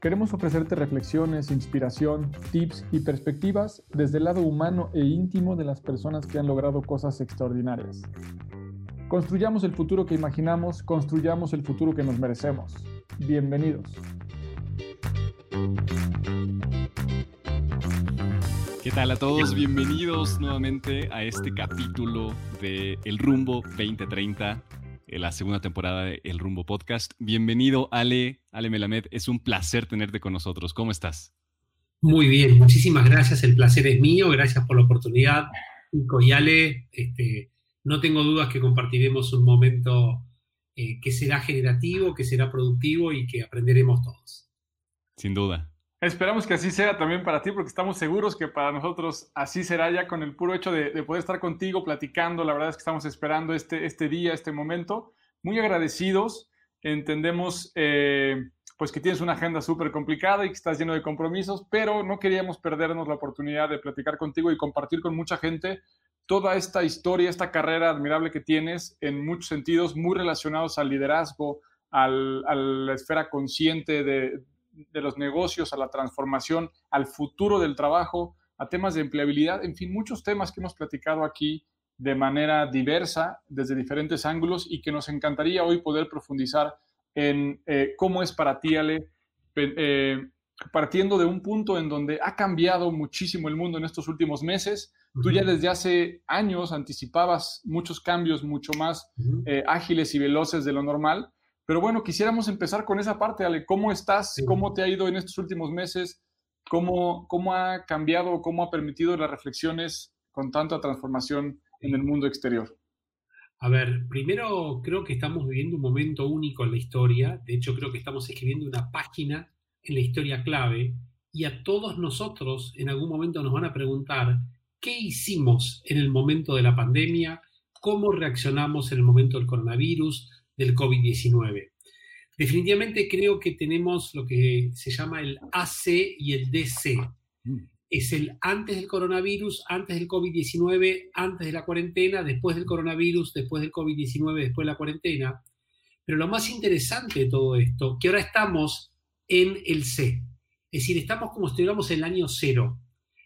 Queremos ofrecerte reflexiones, inspiración, tips y perspectivas desde el lado humano e íntimo de las personas que han logrado cosas extraordinarias. Construyamos el futuro que imaginamos, construyamos el futuro que nos merecemos. Bienvenidos. ¿Qué tal a todos? Bienvenidos nuevamente a este capítulo de El Rumbo 2030 la segunda temporada de El Rumbo Podcast. Bienvenido, Ale, Ale Melamed. Es un placer tenerte con nosotros. ¿Cómo estás? Muy bien, muchísimas gracias. El placer es mío. Gracias por la oportunidad. Nico y Ale, este, no tengo dudas que compartiremos un momento eh, que será generativo, que será productivo y que aprenderemos todos. Sin duda. Esperamos que así sea también para ti, porque estamos seguros que para nosotros así será ya con el puro hecho de, poder estar contigo platicando. La verdad es que estamos esperando este, este día, este momento. Muy agradecidos. Entendemos eh, pues que tienes una agenda súper complicada y que estás lleno de compromisos, pero no queríamos perdernos la oportunidad de platicar contigo y compartir con mucha gente toda esta historia, esta carrera admirable que tienes en muchos sentidos, muy relacionados al liderazgo, al, a la esfera consciente de, de los negocios, a la transformación, al futuro del trabajo, a temas de empleabilidad, en fin, muchos temas que hemos platicado aquí de manera diversa, desde diferentes ángulos y que nos encantaría hoy poder profundizar en eh, cómo es para ti, Ale, eh, partiendo de un punto en donde ha cambiado muchísimo el mundo en estos últimos meses. Tú ya desde hace años anticipabas muchos cambios mucho más eh, ágiles y veloces de lo normal pero bueno, quisiéramos empezar con esa parte, Ale. ¿Cómo estás? ¿Cómo te ha ido en estos últimos meses? ¿Cómo, cómo ha cambiado, cómo ha permitido las reflexiones con tanta transformación en el mundo exterior? A ver, primero creo que estamos viviendo un momento único en la historia. De hecho, creo que estamos escribiendo una página en la historia clave y a todos nosotros en algún momento nos van a preguntar qué hicimos en el momento de la pandemia, cómo reaccionamos en el momento del coronavirus, del COVID-19. Definitivamente creo que tenemos lo que se llama el AC y el DC. Mm. Es el antes del coronavirus, antes del COVID-19, antes de la cuarentena, después del coronavirus, después del COVID-19, después de la cuarentena. Pero lo más interesante de todo esto, que ahora estamos en el C. Es decir, estamos como si estuviéramos en el año cero.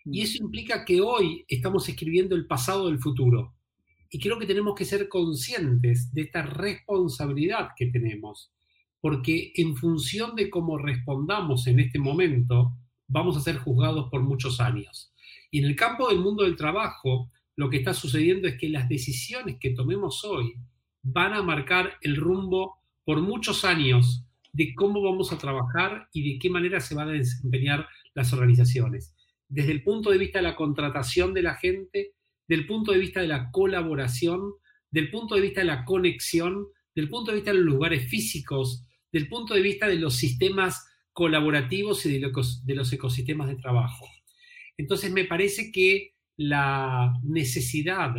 Y mm. eso implica que hoy estamos escribiendo el pasado del futuro. Y creo que tenemos que ser conscientes de esta responsabilidad que tenemos, porque en función de cómo respondamos en este momento, vamos a ser juzgados por muchos años. Y en el campo del mundo del trabajo, lo que está sucediendo es que las decisiones que tomemos hoy van a marcar el rumbo por muchos años de cómo vamos a trabajar y de qué manera se van a desempeñar las organizaciones. Desde el punto de vista de la contratación de la gente, del punto de vista de la colaboración, del punto de vista de la conexión, del punto de vista de los lugares físicos, del punto de vista de los sistemas colaborativos y de los ecosistemas de trabajo. Entonces me parece que la necesidad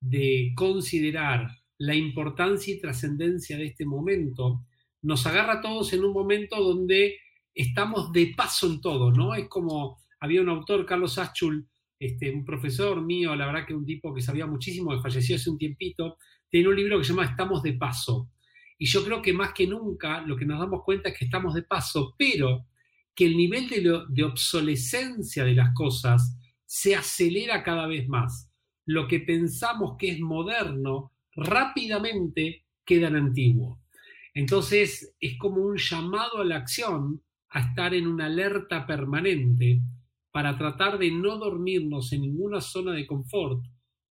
de considerar la importancia y trascendencia de este momento nos agarra a todos en un momento donde estamos de paso en todo, ¿no? Es como había un autor, Carlos Aschul, este, un profesor mío, la verdad que un tipo que sabía muchísimo, que falleció hace un tiempito, tiene un libro que se llama Estamos de paso. Y yo creo que más que nunca lo que nos damos cuenta es que estamos de paso, pero que el nivel de, de obsolescencia de las cosas se acelera cada vez más. Lo que pensamos que es moderno rápidamente queda en antiguo. Entonces es como un llamado a la acción, a estar en una alerta permanente para tratar de no dormirnos en ninguna zona de confort,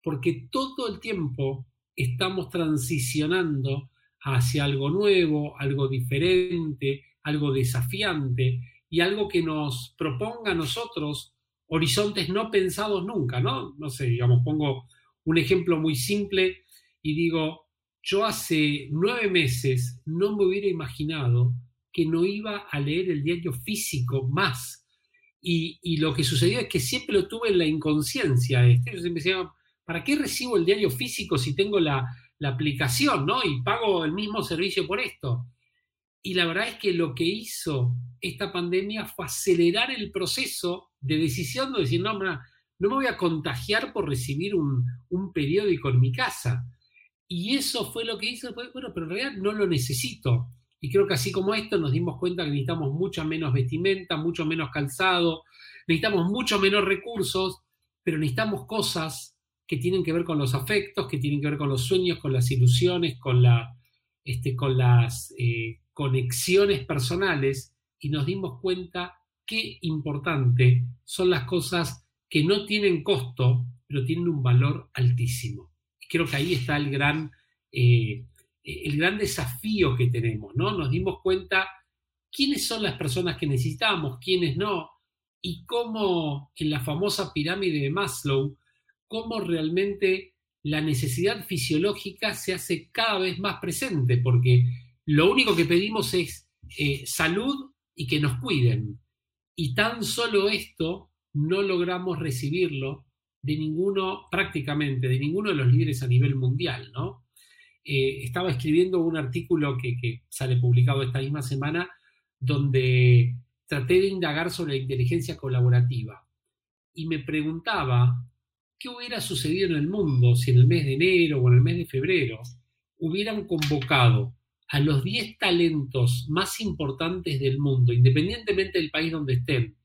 porque todo el tiempo estamos transicionando hacia algo nuevo, algo diferente, algo desafiante y algo que nos proponga a nosotros horizontes no pensados nunca, ¿no? No sé, digamos, pongo un ejemplo muy simple y digo, yo hace nueve meses no me hubiera imaginado que no iba a leer el diario físico más. Y, lo que sucedió es que siempre lo tuve en la inconsciencia. Este. Yo siempre decía, ¿para qué recibo el diario físico si tengo la, aplicación, ¿no? Y pago el mismo servicio por esto. Y la verdad es que lo que hizo esta pandemia fue acelerar el proceso de decisión de decir, no, no me voy a contagiar por recibir un, un periódico en mi casa. Y eso fue lo que hizo, bueno, pero en realidad no lo necesito. Y creo que así como esto nos dimos cuenta que necesitamos mucha menos vestimenta, mucho menos calzado, necesitamos mucho menos recursos, pero necesitamos cosas que tienen que ver con los afectos, que tienen que ver con los sueños, con las ilusiones, con, la, este, con las eh, conexiones personales, y nos dimos cuenta qué importante son las cosas que no tienen costo, pero tienen un valor altísimo. Y creo que ahí está el gran... Eh, el gran desafío que tenemos, ¿no? Nos dimos cuenta quiénes son las personas que necesitamos, quiénes no, y cómo en la famosa pirámide de Maslow, cómo realmente la necesidad fisiológica se hace cada vez más presente, porque lo único que pedimos es eh, salud y que nos cuiden. Y tan solo esto no logramos recibirlo de ninguno, prácticamente, de ninguno de los líderes a nivel mundial, ¿no? Eh, estaba escribiendo un artículo que, sale publicado esta misma semana, donde traté de indagar sobre la inteligencia colaborativa y me preguntaba qué hubiera sucedido en el mundo si en el mes de enero o en el mes de febrero hubieran convocado a los 10 talentos más importantes del mundo, independientemente del país donde estén,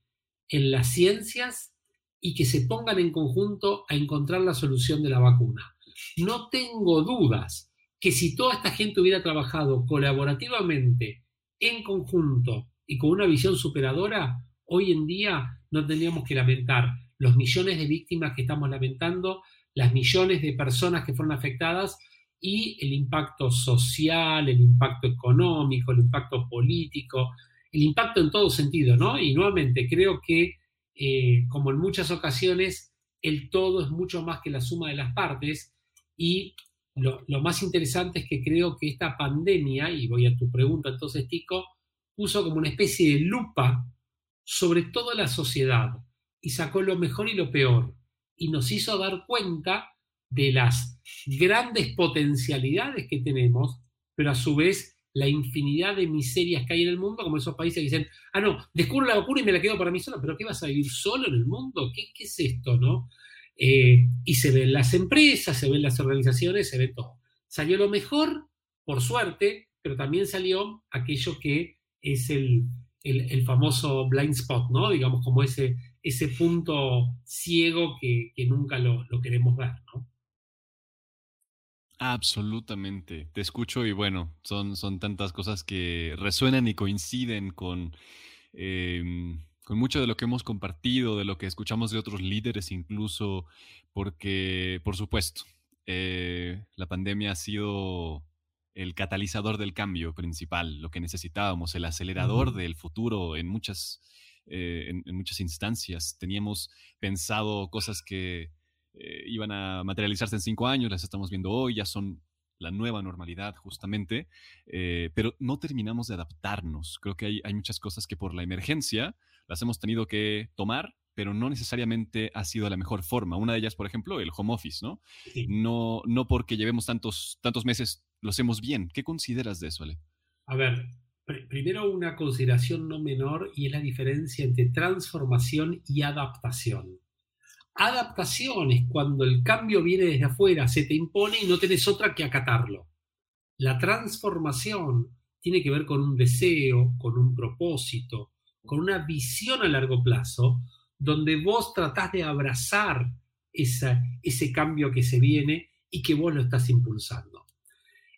en las ciencias y que se pongan en conjunto a encontrar la solución de la vacuna. No tengo dudas que si toda esta gente hubiera trabajado colaborativamente, en conjunto y con una visión superadora, hoy en día no tendríamos que lamentar los millones de víctimas que estamos lamentando, las millones de personas que fueron afectadas y el impacto social, el impacto económico, el impacto político, el impacto en todo sentido, ¿no? Y nuevamente creo que, eh, como en muchas ocasiones, el todo es mucho más que la suma de las partes y lo, más interesante es que creo que esta pandemia, y voy a tu pregunta entonces, Tico, puso como una especie de lupa sobre toda la sociedad y sacó lo mejor y lo peor y nos hizo dar cuenta de las grandes potencialidades que tenemos, pero a su vez la infinidad de miserias que hay en el mundo, como esos países que dicen, ah, no, descubro la vacuna y me la quedo para mí solo, pero ¿qué vas a vivir solo en el mundo? ¿Qué, qué es esto, no? Eh, y se ven las empresas, se ven las organizaciones, se ve todo. Salió lo mejor, por suerte, pero también salió aquello que es el, famoso blind spot, ¿no? Digamos, como ese, ese punto ciego que, nunca lo, queremos ver, ¿no? Absolutamente. Te escucho y bueno, son, son tantas cosas que resuenan y coinciden con em, con mucho de lo que hemos compartido, de lo que escuchamos de otros líderes incluso, porque, por supuesto, eh, la pandemia ha sido el catalizador del cambio principal, lo que necesitábamos, el acelerador del futuro en muchas, eh, en, muchas instancias. Teníamos pensado cosas que eh, iban a materializarse en cinco años, las estamos viendo hoy, ya son la nueva normalidad justamente, pero no terminamos de adaptarnos. Creo que hay, hay muchas cosas que por la emergencia las hemos tenido que tomar, pero no necesariamente ha sido la mejor forma. Una de ellas, por ejemplo, el home office, ¿no? No, no porque llevemos tantos, tantos meses lo hacemos bien. ¿Qué consideras de eso, Ale? A ver, primero una consideración no menor y es la diferencia entre transformación y adaptación. Adaptación es cuando el cambio viene desde afuera, se te impone y no tenés otra que acatarlo. La transformación tiene que ver con un deseo, con un propósito, con una visión a largo plazo, donde vos tratás de abrazar ese cambio que se viene y que vos lo estás impulsando.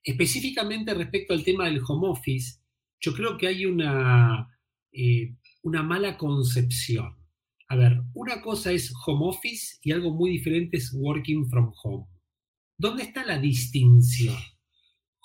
Específicamente respecto al tema del home office, yo creo que hay una, eh, una mala concepción. A ver, una cosa es home office y algo muy diferente es working from home. ¿Dónde está la distinción?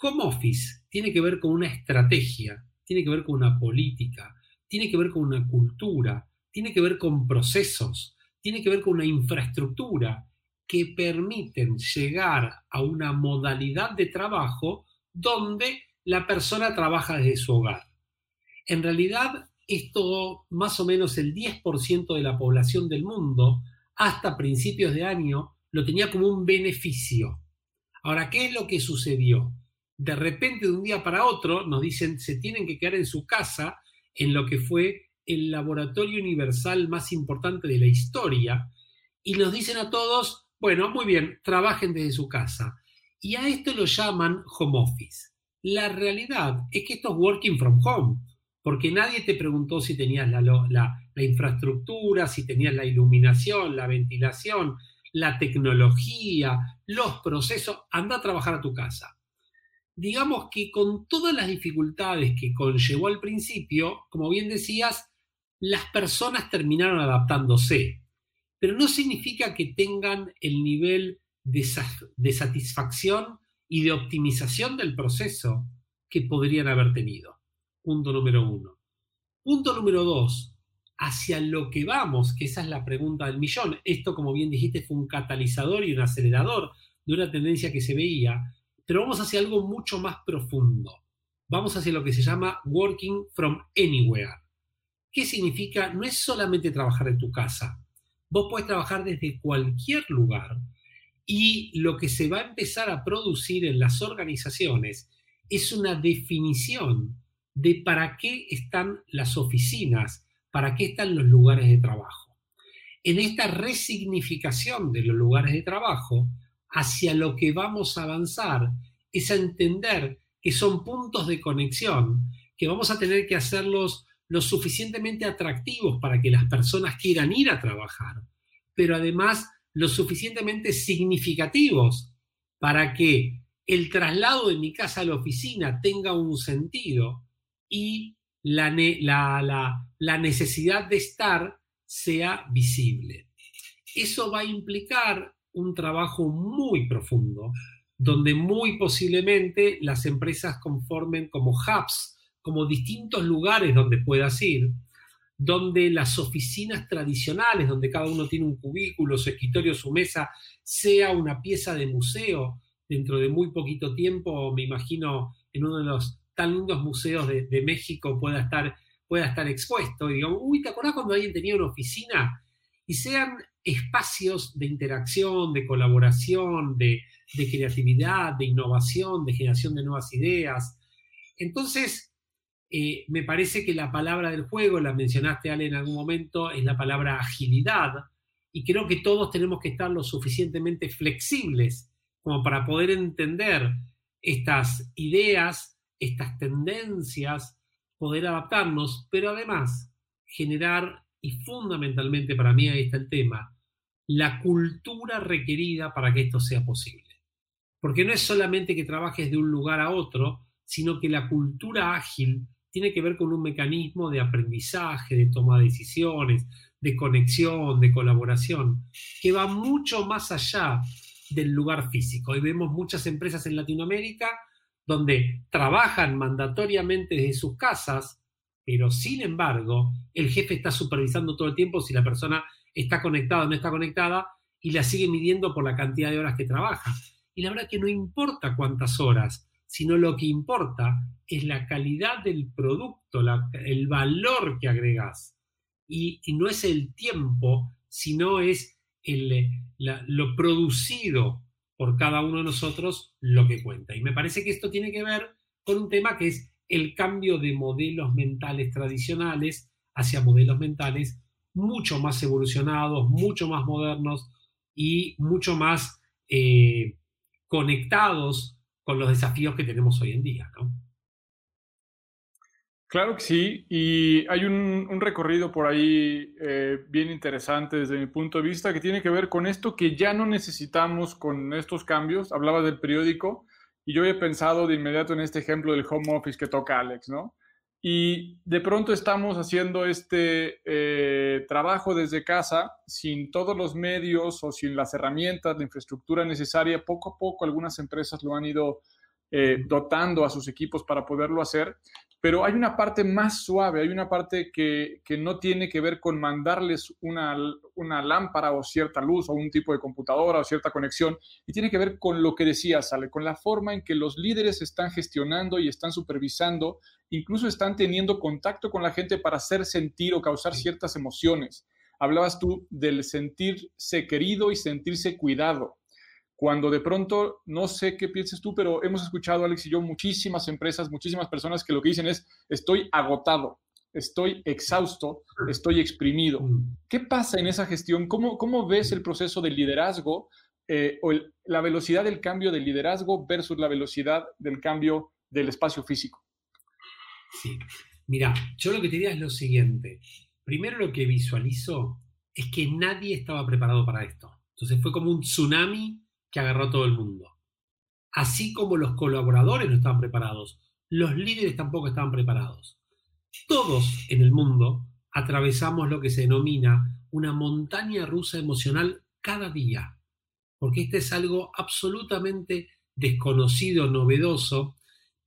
Home office tiene que ver con una estrategia, tiene que ver con una política, tiene que ver con una cultura, tiene que ver con procesos, tiene que ver con una infraestructura que permiten llegar a una modalidad de trabajo donde la persona trabaja desde su hogar. En realidad, esto más o menos el 10% de la población del mundo, hasta principios de año, lo tenía como un beneficio. Ahora, ¿qué es lo que sucedió? De repente, de un día para otro, nos dicen, se tienen que quedar en su casa, en lo que fue el laboratorio universal más importante de la historia, y nos dicen a todos, bueno, muy bien, trabajen desde su casa. Y a esto lo llaman home office. La realidad es que esto es working from home porque nadie te preguntó si tenías la, infraestructura, si tenías la iluminación, la ventilación, la tecnología, los procesos, anda a trabajar a tu casa. Digamos que con todas las dificultades que conllevó al principio, como bien decías, las personas terminaron adaptándose, pero no significa que tengan el nivel de satisfacción y de optimización del proceso que podrían haber tenido. Punto número uno. Punto número dos, hacia lo que vamos, que esa es la pregunta del millón. Esto, como bien dijiste, fue un catalizador y un acelerador de una tendencia que se veía, pero vamos hacia algo mucho más profundo. Vamos hacia lo que se llama working from anywhere. ¿Qué significa? No es solamente trabajar en tu casa. Vos puedes trabajar desde cualquier lugar y lo que se va a empezar a producir en las organizaciones es una definición de para qué están las oficinas, para qué están los lugares de trabajo. En esta resignificación de los lugares de trabajo, hacia lo que vamos a avanzar es a entender que son puntos de conexión, que vamos a tener que hacerlos lo suficientemente atractivos para que las personas quieran ir a trabajar, pero además lo suficientemente significativos para que el traslado de mi casa a la oficina tenga un sentido y la, la, necesidad de estar sea visible. Eso va a implicar un trabajo muy profundo, donde muy posiblemente las empresas conformen como hubs, como distintos lugares donde puedas ir, donde las oficinas tradicionales, donde cada uno tiene un cubículo, su escritorio, su mesa, sea una pieza de museo. Dentro de muy poquito tiempo, me imagino, en uno de los tan lindos museos de, México pueda estar, pueda estar expuesto. Y digo, uy, ¿te acordás cuando alguien tenía una oficina? Y sean espacios de interacción, de colaboración, de, creatividad, de innovación, de generación de nuevas ideas. Entonces, eh, me parece que la palabra del juego, la mencionaste Ale en algún momento, es la palabra agilidad. Y creo que todos tenemos que estar lo suficientemente flexibles como para poder entender estas ideas estas tendencias, poder adaptarnos, pero además generar, y fundamentalmente para mí ahí está el tema, la cultura requerida para que esto sea posible. Porque no es solamente que trabajes de un lugar a otro, sino que la cultura ágil tiene que ver con un mecanismo de aprendizaje, de toma de decisiones, de conexión, de colaboración, que va mucho más allá del lugar físico. Y vemos muchas empresas en Latinoamérica donde trabajan mandatoriamente desde sus casas, pero sin embargo, el jefe está supervisando todo el tiempo si la persona está conectada o no está conectada y la sigue midiendo por la cantidad de horas que trabaja. Y la verdad que no importa cuántas horas, sino lo que importa es la calidad del producto, el valor que agregas. Y, no es el tiempo, sino es lo producido por cada uno de nosotros lo que cuenta. Y me parece que esto tiene que ver con un tema que es el cambio de modelos mentales tradicionales hacia modelos mentales mucho más evolucionados, mucho más modernos y mucho más eh, conectados con los desafíos que tenemos hoy en día. ¿no? Claro que sí, y hay un, recorrido por ahí eh, bien interesante desde mi punto de vista que tiene que ver con esto que ya no necesitamos con estos cambios. Hablaba del periódico y yo he pensado de inmediato en este ejemplo del home office que toca Alex, ¿no? Y de pronto estamos haciendo este eh, trabajo desde casa sin todos los medios o sin las herramientas, la infraestructura necesaria. Poco a poco algunas empresas lo han ido eh, dotando a sus equipos para poderlo hacer pero hay una parte más suave, hay una parte que, no tiene que ver con mandarles una, una, lámpara o cierta luz o un tipo de computadora o cierta conexión, y tiene que ver con lo que decía Sale, con la forma en que los líderes están gestionando y están supervisando, incluso están teniendo contacto con la gente para hacer sentir o causar ciertas emociones. Hablabas tú del sentirse querido y sentirse cuidado cuando de pronto, no sé qué piensas tú, pero hemos escuchado, Alex y yo, muchísimas empresas, muchísimas personas que lo que dicen es, estoy agotado, estoy exhausto, estoy exprimido. ¿Qué pasa en esa gestión? ¿Cómo, cómo ves el proceso del liderazgo eh, o la velocidad del cambio del liderazgo versus la velocidad del cambio del espacio físico? Sí, mira, yo lo que te diría es lo siguiente. Primero lo que visualizo es que nadie estaba preparado para esto. Entonces fue como un tsunami que agarró a todo el mundo. Así como los colaboradores no estaban preparados, los líderes tampoco estaban preparados. Todos en el mundo atravesamos lo que se denomina una montaña rusa emocional cada día, porque este es algo absolutamente desconocido, novedoso,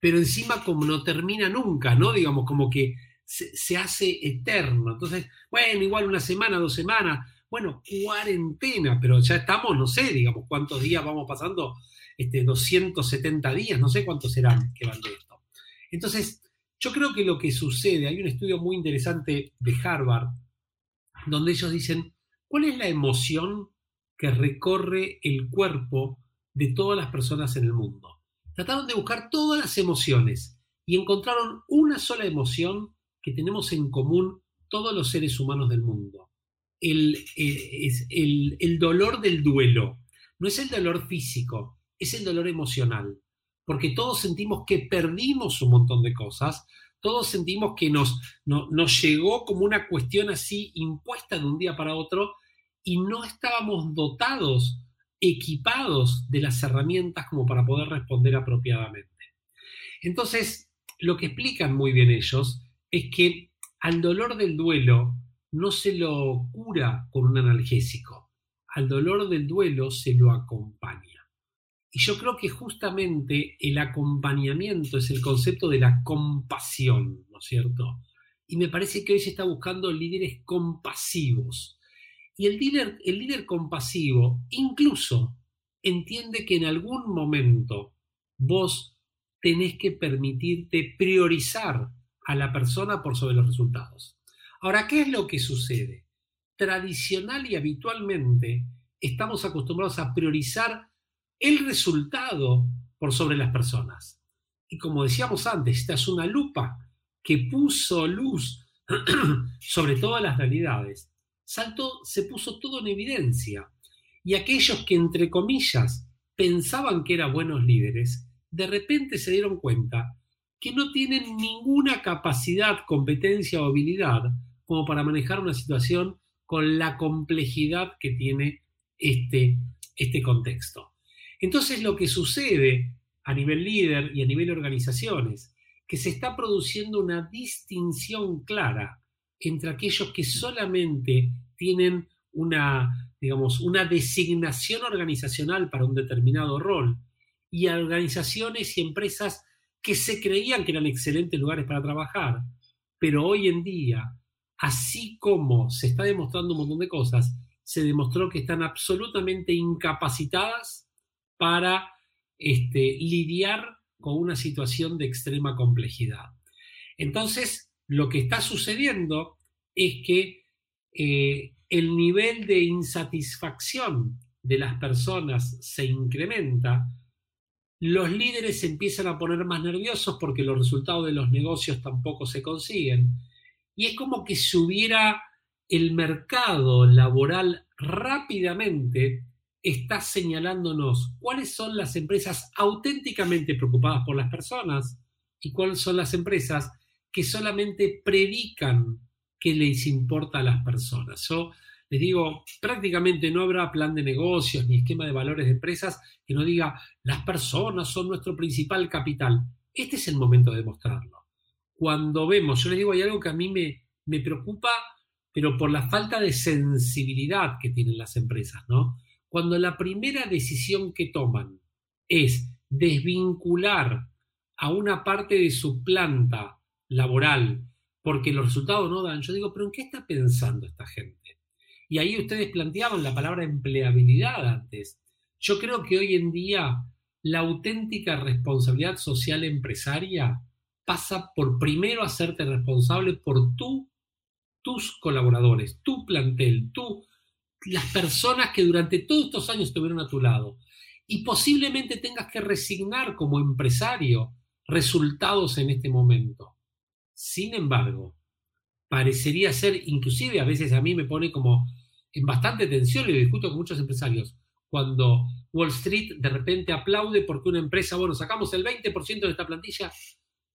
pero encima como no termina nunca, ¿no? Digamos, como que se, hace eterno. Entonces, bueno, igual una semana, dos semanas, bueno, cuarentena, pero ya estamos, no sé, digamos, cuántos días vamos pasando, este, 270 días, no sé cuántos serán que van de esto. Entonces, yo creo que lo que sucede, hay un estudio muy interesante de Harvard, donde ellos dicen, ¿cuál es la emoción que recorre el cuerpo de todas las personas en el mundo? Trataron de buscar todas las emociones y encontraron una sola emoción que tenemos en común todos los seres humanos del mundo el, eh, es el, dolor del duelo. No es el dolor físico, es el dolor emocional. Porque todos sentimos que perdimos un montón de cosas, todos sentimos que nos, nos llegó como una cuestión así impuesta de un día para otro y no estábamos dotados, equipados de las herramientas como para poder responder apropiadamente. Entonces, lo que explican muy bien ellos es que al dolor del duelo no se lo cura con un analgésico. Al dolor del duelo se lo acompaña. Y yo creo que justamente el acompañamiento es el concepto de la compasión, ¿no es cierto? Y me parece que hoy se está buscando líderes compasivos. Y el líder, el líder compasivo incluso entiende que en algún momento vos tenés que permitirte priorizar a la persona por sobre los resultados. Ahora, ¿qué es lo que sucede? Tradicional y habitualmente estamos acostumbrados a priorizar el resultado por sobre las personas. Y como decíamos antes, esta es una lupa que puso luz sobre todas las realidades. Saltó, se puso todo en evidencia. Y aquellos que, entre comillas, pensaban que eran buenos líderes, de repente se dieron cuenta que no tienen ninguna capacidad, competencia o habilidad como para manejar una situación con la complejidad que tiene este, este contexto. Entonces lo que sucede a nivel líder y a nivel organizaciones, que se está produciendo una distinción clara entre aquellos que solamente tienen una, digamos, una designación organizacional para un determinado rol y a organizaciones y empresas que se creían que eran excelentes lugares para trabajar, pero hoy en día así como se está demostrando un montón de cosas, se demostró que están absolutamente incapacitadas para este, lidiar con una situación de extrema complejidad. Entonces, lo que está sucediendo es que eh, el nivel de insatisfacción de las personas se incrementa, los líderes se empiezan a poner más nerviosos porque los resultados de los negocios tampoco se consiguen y es como que si hubiera el mercado laboral rápidamente está señalándonos cuáles son las empresas auténticamente preocupadas por las personas y cuáles son las empresas que solamente predican que les importa a las personas. Yo les digo, prácticamente no habrá plan de negocios ni esquema de valores de empresas que no diga las personas son nuestro principal capital. Este es el momento de demostrarlo cuando vemos, yo les digo, hay algo que a mí me, me preocupa, pero por la falta de sensibilidad que tienen las empresas, ¿no? Cuando la primera decisión que toman es desvincular a una parte de su planta laboral porque los resultados no dan, yo digo, pero ¿en qué está pensando esta gente? Y ahí ustedes planteaban la palabra empleabilidad antes. Yo creo que hoy en día la auténtica responsabilidad social empresaria pasa por primero hacerte responsable por tú, tus colaboradores, tu plantel, tú, las personas que durante todos estos años estuvieron a tu lado. Y posiblemente tengas que resignar como empresario resultados en este momento. Sin embargo, parecería ser, inclusive a veces a mí me pone como en bastante tensión, lo discuto con muchos empresarios, cuando Wall Street de repente aplaude porque una empresa, bueno, sacamos el 20% de esta plantilla,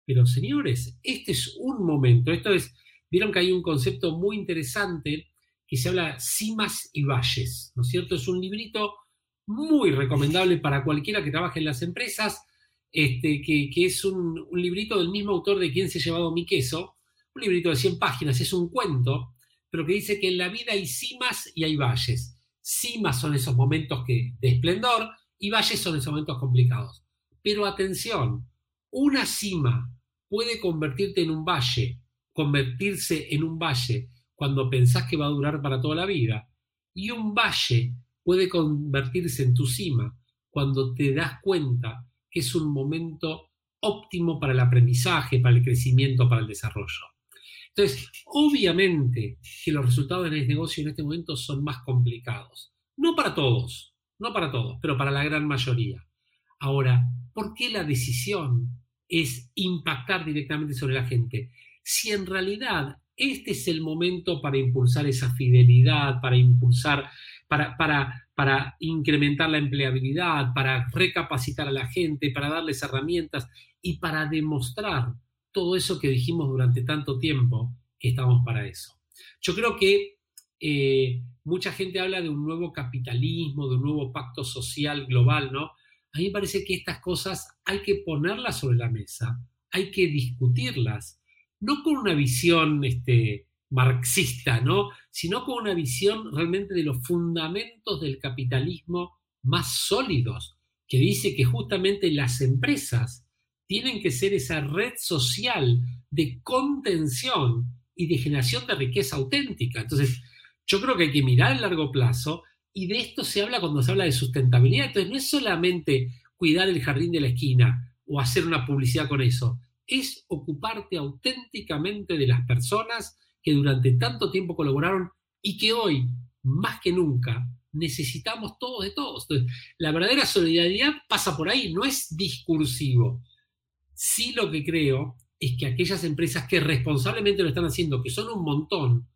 pero señores, este es un momento, esto es, vieron que hay un concepto muy interesante que se habla cimas y valles, ¿no es cierto? Es un librito muy recomendable para cualquiera que trabaje en las empresas, este, que, es un, librito del mismo autor de Quién se ha llevado mi queso, un librito de 100 páginas, es un cuento, pero que dice que en la vida hay cimas y hay valles. Cimas son esos momentos que, de esplendor y valles son esos momentos complicados. Pero atención, una cima puede convertirte en un valle, convertirse en un valle cuando pensás que va a durar para toda la vida. Y un valle puede convertirse en tu cima cuando te das cuenta es un momento óptimo para el aprendizaje, para el crecimiento, para el desarrollo. Entonces, obviamente que los resultados del negocio en este momento son más complicados. No para todos, no para todos, pero para la gran mayoría. Ahora, ¿por qué la decisión es impactar directamente sobre la gente? Si en realidad este es el momento para impulsar esa fidelidad, para impulsar, para, para, para incrementar la empleabilidad, para recapacitar a la gente, para darles herramientas y para demostrar todo eso que dijimos durante tanto tiempo que estamos para eso. Yo creo que eh, mucha gente habla de un nuevo capitalismo, de un nuevo pacto social global, ¿no? A mí me parece que estas cosas hay que ponerlas sobre la mesa, hay que discutirlas, no con una visión este, marxista, ¿no? Sino con una visión realmente de los fundamentos del capitalismo más sólidos, que dice que justamente las empresas tienen que ser esa red social de contención y de generación de riqueza auténtica. Entonces, yo creo que hay que mirar el largo plazo y de esto se habla cuando se habla de sustentabilidad. Entonces, no es solamente cuidar el jardín de la esquina o hacer una publicidad con eso, es ocuparte auténticamente de las personas que durante tanto tiempo colaboraron y que hoy, más que nunca, necesitamos todos de todos. Entonces, la verdadera solidaridad pasa por ahí, no es discursivo, Sí lo que creo es que aquellas empresas que responsablemente lo están haciendo, que son un montón,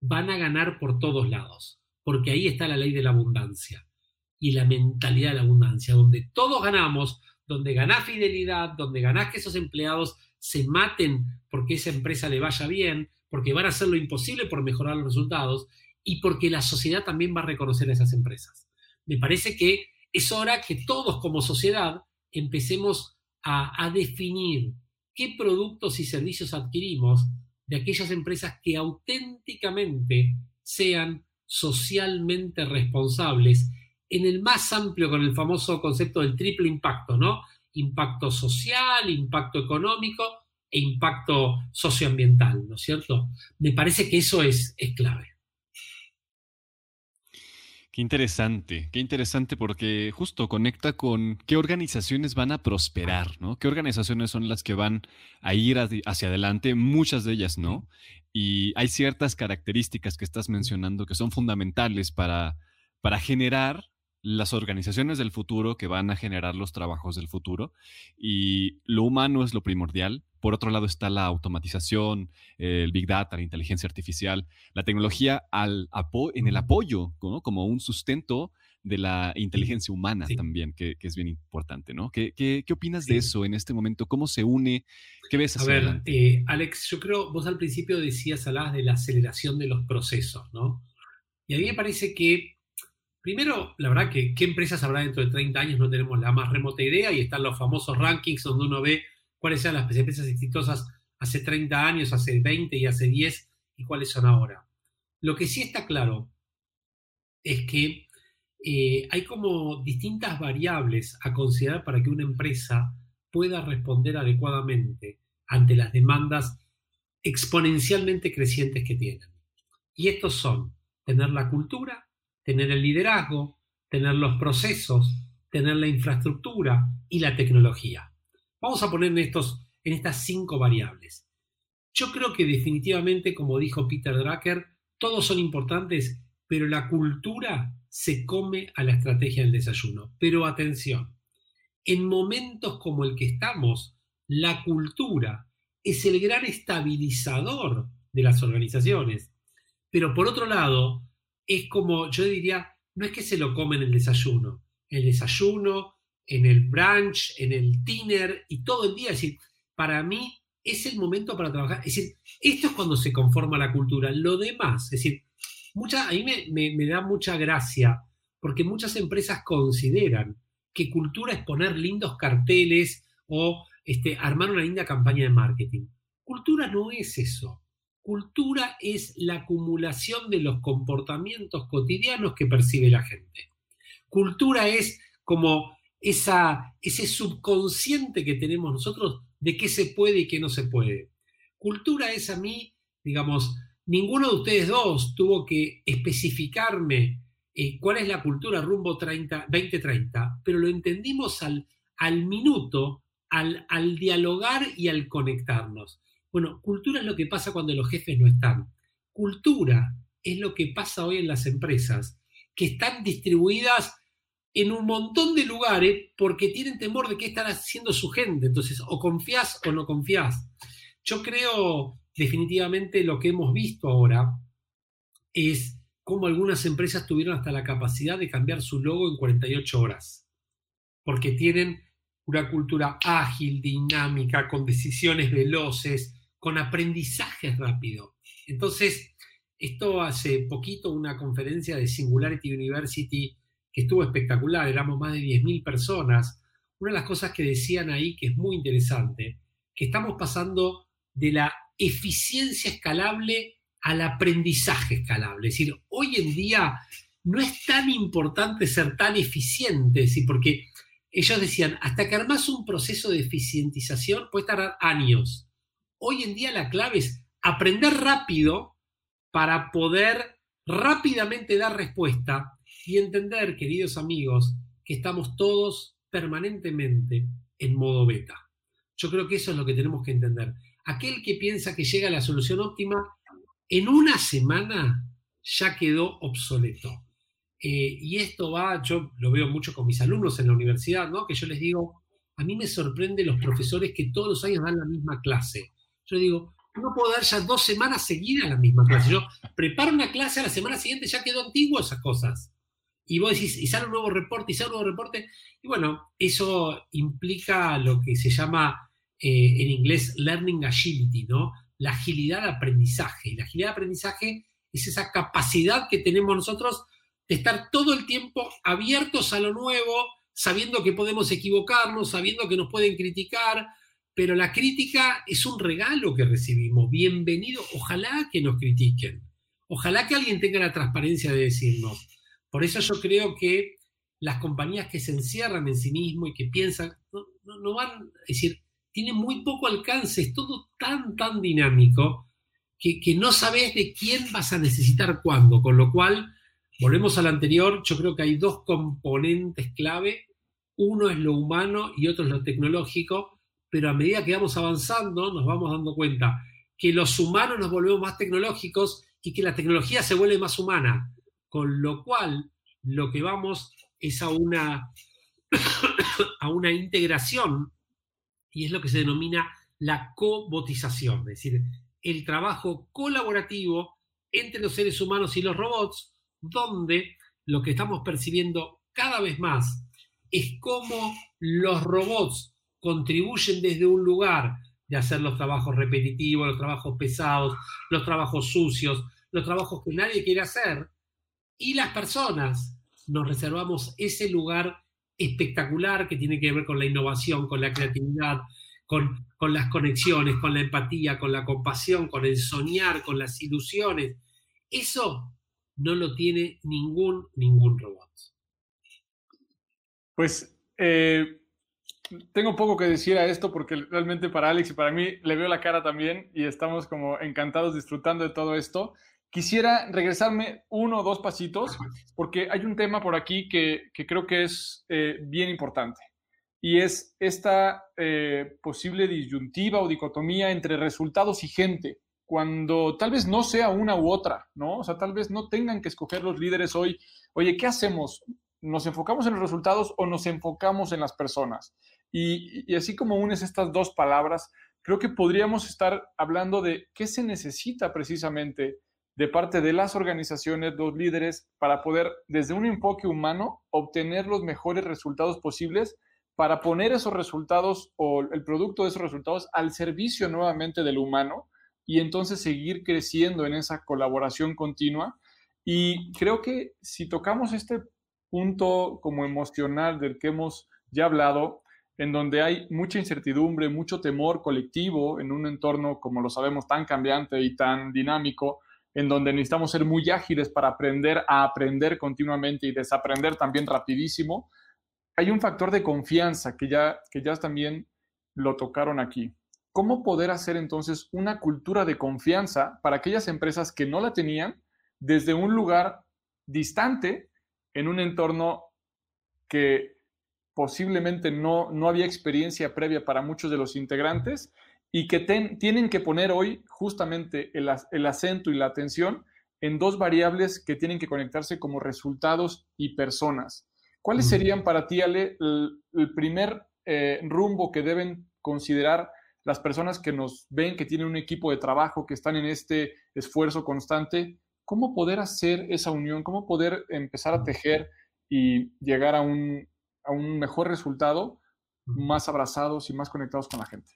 van a ganar por todos lados, porque ahí está la ley de la abundancia y la mentalidad de la abundancia, donde todos ganamos, donde ganás fidelidad, donde ganás que esos empleados se maten porque esa empresa le vaya bien, porque van a hacer lo imposible por mejorar los resultados y porque la sociedad también va a reconocer a esas empresas. Me parece que es hora que todos como sociedad empecemos a, definir qué productos y servicios adquirimos de aquellas empresas que auténticamente sean socialmente responsables en el más amplio con el famoso concepto del triple impacto, ¿no? Impacto social, impacto económico e impacto socioambiental, ¿no es cierto? Me parece que eso es, es clave. Qué interesante, qué interesante porque justo conecta con qué organizaciones van a prosperar, ¿no? ¿Qué organizaciones son las que van a ir hacia adelante? Muchas de ellas no. Y hay ciertas características que estás mencionando que son fundamentales para, para generar las organizaciones del futuro que van a generar los trabajos del futuro. Y lo humano es lo primordial, por otro lado está la automatización, el big data, la inteligencia artificial, la tecnología al en el apoyo, como un sustento de la inteligencia humana también, que, es bien importante, ¿no? ¿Qué, qué, opinas de eso en este momento? ¿Cómo se une? ¿Qué ves hacia A ver, eh, Alex, yo creo, vos al principio decías, hablabas de la aceleración de los procesos, ¿no? Y a mí me parece que, primero, la verdad que qué empresas habrá dentro de 30 años no tenemos la más remota idea y están los famosos rankings donde uno ve cuáles sean las empresas exitosas hace 30 años, hace 20 y hace 10 y cuáles son ahora. Lo que sí está claro es que eh, hay como distintas variables a considerar para que una empresa pueda responder adecuadamente ante las demandas exponencialmente crecientes que tienen. Y estos son tener la cultura, tener el liderazgo, tener los procesos, tener la infraestructura y la tecnología. Vamos a poner en, estos, en estas cinco variables. Yo creo que definitivamente, como dijo Peter Drucker, todos son importantes, pero la cultura se come a la estrategia del desayuno. Pero atención, en momentos como el que estamos, la cultura es el gran estabilizador de las organizaciones. Pero por otro lado, es como, yo diría, no es que se lo comen en el desayuno. El desayuno, en el brunch, en el dinner y todo el día. Es decir, para mí es el momento para trabajar. Es decir, esto es cuando se conforma la cultura. Lo demás, es decir, mucha, a mí me, da mucha gracia porque muchas empresas consideran que cultura es poner lindos carteles o este, armar una linda campaña de marketing. Cultura no es eso. Cultura es la acumulación de los comportamientos cotidianos que percibe la gente. Cultura es como esa, ese subconsciente que tenemos nosotros de qué se puede y qué no se puede. Cultura es a mí, digamos, ninguno de ustedes dos tuvo que especificarme eh, cuál es la cultura rumbo 30, 2030, pero lo entendimos al, al minuto, al, al dialogar y al conectarnos. Bueno, cultura es lo que pasa cuando los jefes no están. Cultura es lo que pasa hoy en las empresas, que están distribuidas en un montón de lugares porque tienen temor de qué estará haciendo su gente. Entonces, o confías o no confías. Yo creo definitivamente lo que hemos visto ahora es cómo algunas empresas tuvieron hasta la capacidad de cambiar su logo en 48 horas, porque tienen una cultura ágil, dinámica, con decisiones veloces, con aprendizaje rápido. Entonces, esto hace poquito una conferencia de Singularity University que estuvo espectacular, éramos más de 10.000 personas. Una de las cosas que decían ahí, que es muy interesante, que estamos pasando de la eficiencia escalable al aprendizaje escalable. Es decir, hoy en día no es tan importante ser tan eficiente, porque ellos decían, hasta que armas un proceso de eficientización puede tardar años. Hoy en día la clave es aprender rápido para poder rápidamente dar respuesta y entender, queridos amigos, que estamos todos permanentemente en modo beta. Yo creo que eso es lo que tenemos que entender. Aquel que piensa que llega a la solución óptima, en una semana ya quedó obsoleto. Eh, y esto va, yo lo veo mucho con mis alumnos en la universidad, ¿no? Que yo les digo, a mí me sorprende los profesores que todos los años dan la misma clase. Yo digo, no puedo dar ya dos semanas seguidas la misma clase. Yo preparo una clase a la semana siguiente, ya quedó antiguo esas cosas y vos decís, y sale un nuevo reporte, y sale un nuevo reporte, y bueno, eso implica lo que se llama eh, en inglés learning agility, ¿no? La agilidad de aprendizaje. La agilidad de aprendizaje es esa capacidad que tenemos nosotros de estar todo el tiempo abiertos a lo nuevo, sabiendo que podemos equivocarnos, sabiendo que nos pueden criticar, pero la crítica es un regalo que recibimos. Bienvenido, ojalá que nos critiquen. Ojalá que alguien tenga la transparencia de decirnos, por eso yo creo que las compañías que se encierran en sí mismo y que piensan, no, van, es decir, tienen muy poco alcance, es todo tan, tan dinámico que, que no sabes de quién vas a necesitar cuándo, con lo cual, volvemos al anterior, yo creo que hay dos componentes clave, uno es lo humano y otro es lo tecnológico, pero a medida que vamos avanzando nos vamos dando cuenta que los humanos nos volvemos más tecnológicos y que la tecnología se vuelve más humana. Con lo cual lo que vamos es a una, a una integración y es lo que se denomina la cobotización, es decir, el trabajo colaborativo entre los seres humanos y los robots, donde lo que estamos percibiendo cada vez más es cómo los robots contribuyen desde un lugar de hacer los trabajos repetitivos, los trabajos pesados, los trabajos sucios, los trabajos que nadie quiere hacer, y las personas nos reservamos ese lugar espectacular que tiene que ver con la innovación, con la creatividad, con, las conexiones, con la empatía, con la compasión, con el soñar, con las ilusiones. Eso no lo tiene ningún, ningún robot. Pues eh, tengo poco que decir a esto porque realmente para Alex y para mí le veo la cara también y estamos como encantados disfrutando de todo esto. Quisiera regresarme uno o dos pasitos porque hay un tema por aquí que, creo que es eh, bien importante y es esta eh, posible disyuntiva o dicotomía entre resultados y gente cuando tal vez no sea una u otra, ¿no? O sea, tal vez no tengan que escoger los líderes hoy, oye, ¿qué hacemos? ¿Nos enfocamos en los resultados o nos enfocamos en las personas? Y, así como unes estas dos palabras, creo que podríamos estar hablando de qué se necesita precisamente de parte de las organizaciones, los líderes, para poder, desde un enfoque humano, obtener los mejores resultados posibles para poner esos resultados o el producto de esos resultados al servicio nuevamente del humano y entonces seguir creciendo en esa colaboración continua. Y creo que si tocamos este punto como emocional del que hemos ya hablado, en donde hay mucha incertidumbre, mucho temor colectivo en un entorno, como lo sabemos, tan cambiante y tan dinámico, en donde necesitamos ser muy ágiles para aprender a aprender continuamente y desaprender también rapidísimo, hay un factor de confianza que ya, que ya también lo tocaron aquí. ¿Cómo poder hacer entonces una cultura de confianza para aquellas empresas que no la tenían desde un lugar distante, en un entorno que posiblemente no, no había experiencia previa para muchos de los integrantes y que tienen que poner hoy justamente el, el, acento y la atención en dos variables que tienen que conectarse como resultados y personas. ¿Cuáles serían para ti, Ale, el, primer eh, rumbo que deben considerar las personas que nos ven, que tienen un equipo de trabajo, que están en este esfuerzo constante? ¿Cómo poder hacer esa unión? ¿Cómo poder empezar a tejer y llegar a un, a un mejor resultado, más abrazados y más conectados con la gente.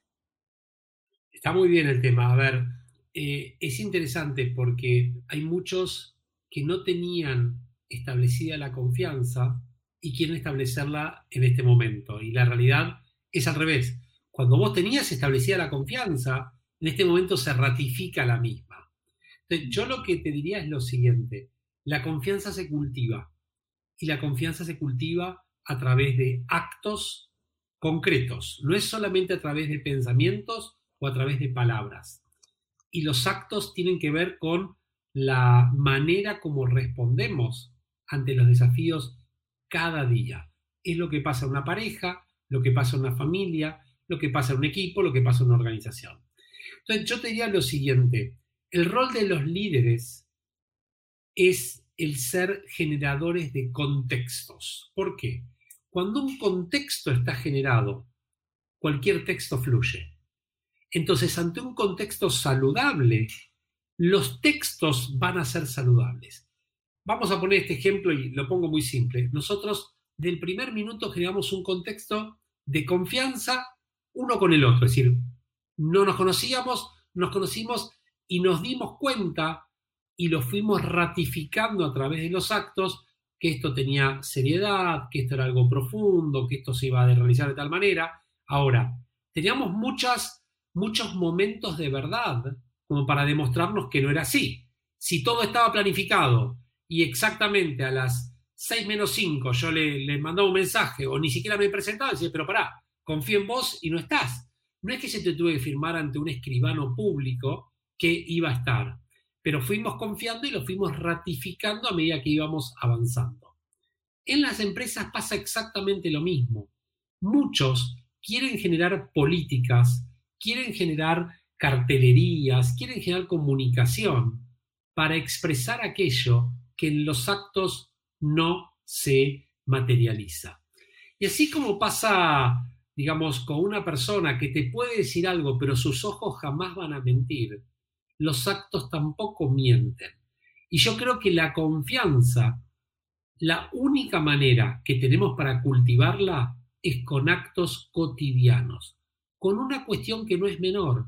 Está muy bien el tema. A ver, eh, es interesante porque hay muchos que no tenían establecida la confianza y quieren establecerla en este momento. Y la realidad es al revés. Cuando vos tenías establecida la confianza, en este momento se ratifica la misma. Entonces, yo lo que te diría es lo siguiente. La confianza se cultiva. Y la confianza se cultiva a través de actos concretos, no es solamente a través de pensamientos o a través de palabras. Y los actos tienen que ver con la manera como respondemos ante los desafíos cada día. Es lo que pasa en una pareja, lo que pasa en una familia, lo que pasa en un equipo, lo que pasa en una organización. Entonces, yo te diría lo siguiente, el rol de los líderes es el ser generadores de contextos. ¿Por qué? Cuando un contexto está generado, cualquier texto fluye. Entonces, ante un contexto saludable, los textos van a ser saludables. Vamos a poner este ejemplo y lo pongo muy simple. Nosotros del primer minuto generamos un contexto de confianza uno con el otro, es decir, no nos conocíamos, nos conocimos y nos dimos cuenta y lo fuimos ratificando a través de los actos que esto tenía seriedad, que esto era algo profundo, que esto se iba a realizar de tal manera. Ahora, teníamos muchas, muchos momentos de verdad como para demostrarnos que no era así. Si todo estaba planificado y exactamente a las 6 menos 5 yo le, le mandaba un mensaje o ni siquiera me presentaba, decía, pero pará, confío en vos y no estás. No es que se te tuve que firmar ante un escribano público que iba a estar pero fuimos confiando y lo fuimos ratificando a medida que íbamos avanzando. En las empresas pasa exactamente lo mismo. Muchos quieren generar políticas, quieren generar cartelerías, quieren generar comunicación para expresar aquello que en los actos no se materializa. Y así como pasa, digamos, con una persona que te puede decir algo, pero sus ojos jamás van a mentir, los actos tampoco mienten. Y yo creo que la confianza, la única manera que tenemos para cultivarla es con actos cotidianos, con una cuestión que no es menor.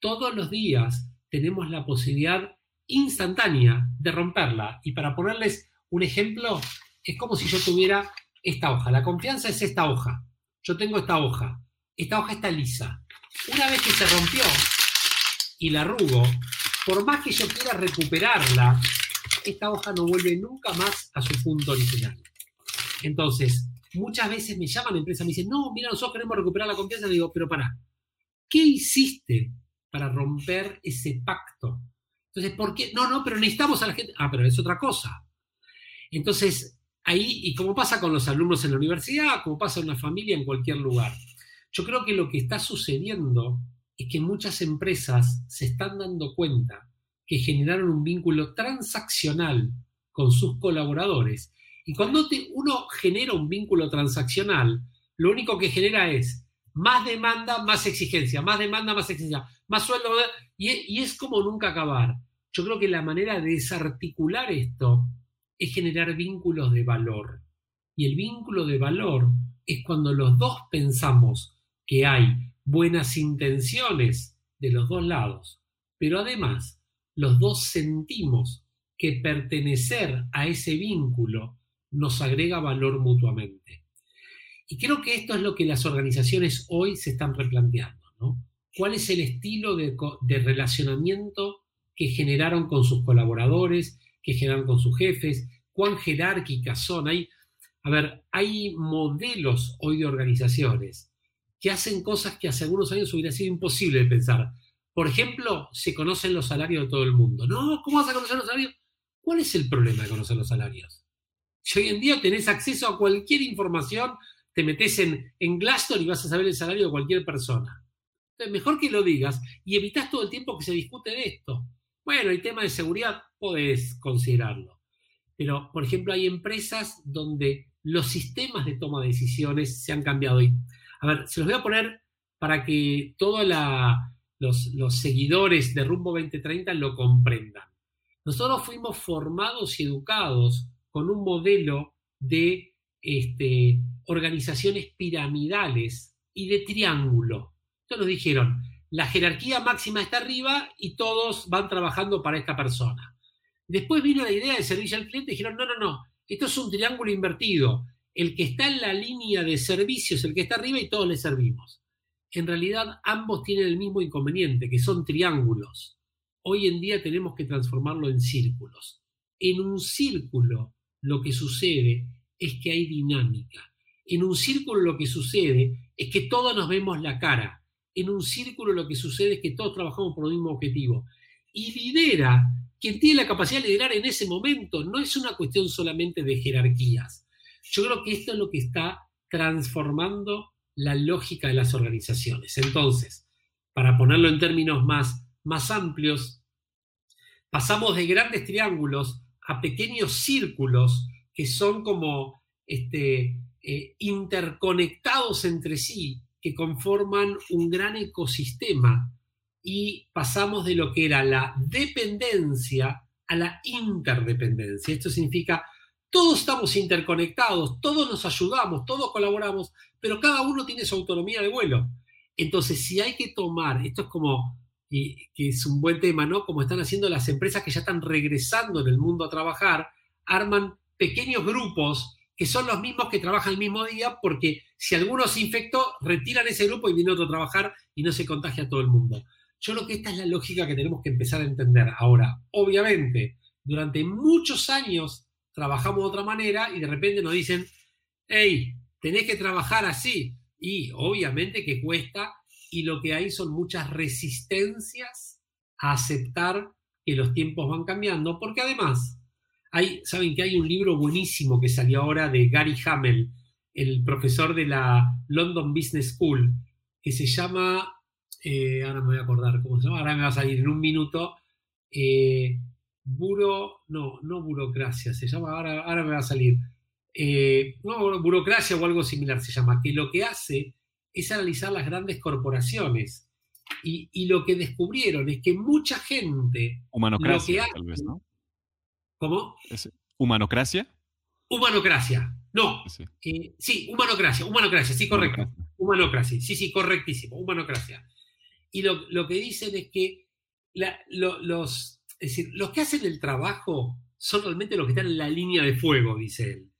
Todos los días tenemos la posibilidad instantánea de romperla. Y para ponerles un ejemplo, es como si yo tuviera esta hoja. La confianza es esta hoja. Yo tengo esta hoja. Esta hoja está lisa. una vez que se rompió y la arrugo, por más que yo quiera recuperarla, esta hoja no vuelve nunca más a su punto original. Entonces, muchas veces me llaman empresas, me dicen, no, mira, nosotros queremos recuperar la confianza. Le digo, pero para, ¿qué hiciste para romper ese pacto? Entonces, ¿por qué? No, no, pero necesitamos a la gente. Ah, pero es otra cosa. Entonces, ahí, y como pasa con los alumnos en la universidad, como pasa en una familia, en cualquier lugar, yo creo que lo que está sucediendo es que muchas empresas se están dando cuenta que generaron un vínculo transaccional con sus colaboradores. Y cuando uno genera un vínculo transaccional, lo único que genera es más demanda, más exigencia, más demanda, más exigencia, más sueldo, y, y es como nunca acabar. Yo creo que la manera de desarticular esto es generar vínculos de valor. Y el vínculo de valor es cuando los dos pensamos que hay buenas intenciones de los dos lados, pero además los dos sentimos que pertenecer a ese vínculo nos agrega valor mutuamente. Y creo que esto es lo que las organizaciones hoy se están replanteando, ¿no? ¿Cuál es el estilo de, relacionamiento que generaron con sus colaboradores, que generaron con sus jefes? ¿Cuán jerárquicas son? Hay, a ver, hay modelos hoy de organizaciones que hacen cosas que hace algunos años hubiera sido imposible de pensar. Por ejemplo, se conocen los salarios de todo el mundo. No, ¿cómo vas a conocer los salarios? ¿Cuál es el problema de conocer los salarios? Si hoy en día tenés acceso a cualquier información, te metes en, en Glassdoor y vas a saber el salario de cualquier persona. Entonces, mejor que lo digas y evitas todo el tiempo que se discute de esto. Bueno, el tema de seguridad podés considerarlo. Pero, por ejemplo, hay empresas donde los sistemas de toma de decisiones se han cambiado. Y, a ver, se los voy a poner para que todos los, seguidores de Rumbo 2030 lo comprendan. Nosotros fuimos formados y educados con un modelo de este, organizaciones piramidales y de triángulo. Entonces nos dijeron, la jerarquía máxima está arriba y todos van trabajando para esta persona. Después vino la idea de servicio al cliente y dijeron, no, no, no, esto es un triángulo invertido. El que está en la línea de servicios, el que está arriba y todos le servimos. En realidad ambos tienen el mismo inconveniente, que son triángulos. Hoy en día tenemos que transformarlo en círculos. En un círculo lo que sucede es que hay dinámica. En un círculo lo que sucede es que todos nos vemos la cara. En un círculo lo que sucede es que todos trabajamos por el mismo objetivo. Y lidera quien tiene la capacidad de liderar en ese momento. No es una cuestión solamente de jerarquías. Yo creo que esto es lo que está transformando la lógica de las organizaciones. Entonces, para ponerlo en términos más, más amplios, pasamos de grandes triángulos a pequeños círculos que son como este, eh, interconectados entre sí, que conforman un gran ecosistema y pasamos de lo que era la dependencia a la interdependencia. Esto significa todos estamos interconectados, todos nos ayudamos, todos colaboramos, pero cada uno tiene su autonomía de vuelo. Entonces, si hay que tomar, esto es como y que es un buen tema, ¿no? Como están haciendo las empresas que ya están regresando en el mundo a trabajar, arman pequeños grupos que son los mismos que trabajan el mismo día, porque si alguno se infectó, retiran ese grupo y viene otro a trabajar y no se contagia a todo el mundo. Yo creo que esta es la lógica que tenemos que empezar a entender. Ahora, obviamente, durante muchos años trabajamos de otra manera y de repente nos dicen, hey, tenés que trabajar así. Y obviamente que cuesta y lo que hay son muchas resistencias a aceptar que los tiempos van cambiando, porque además, hay, saben que hay un libro buenísimo que salió ahora de Gary Hamel, el profesor de la London Business School, que se llama, eh, ahora me voy a acordar cómo se llama, ahora me va a salir en un minuto, eh, buro, no, no burocracia, se llama, ahora, ahora me va a salir, eh, no, burocracia o algo similar se llama, que lo que hace es analizar las grandes corporaciones. Y, lo que descubrieron es que mucha gente... Humanocracia, tal vez, ¿no? ¿Cómo? ¿Humanocracia? Humanocracia. No. Sí, eh, humanocracia, humanocracia, sí, correcto. Humanocracia, sí, sí, correctísimo, humanocracia. Y lo, que dicen es que los, es decir, los que hacen el trabajo son realmente los que están en la línea de fuego, dice él.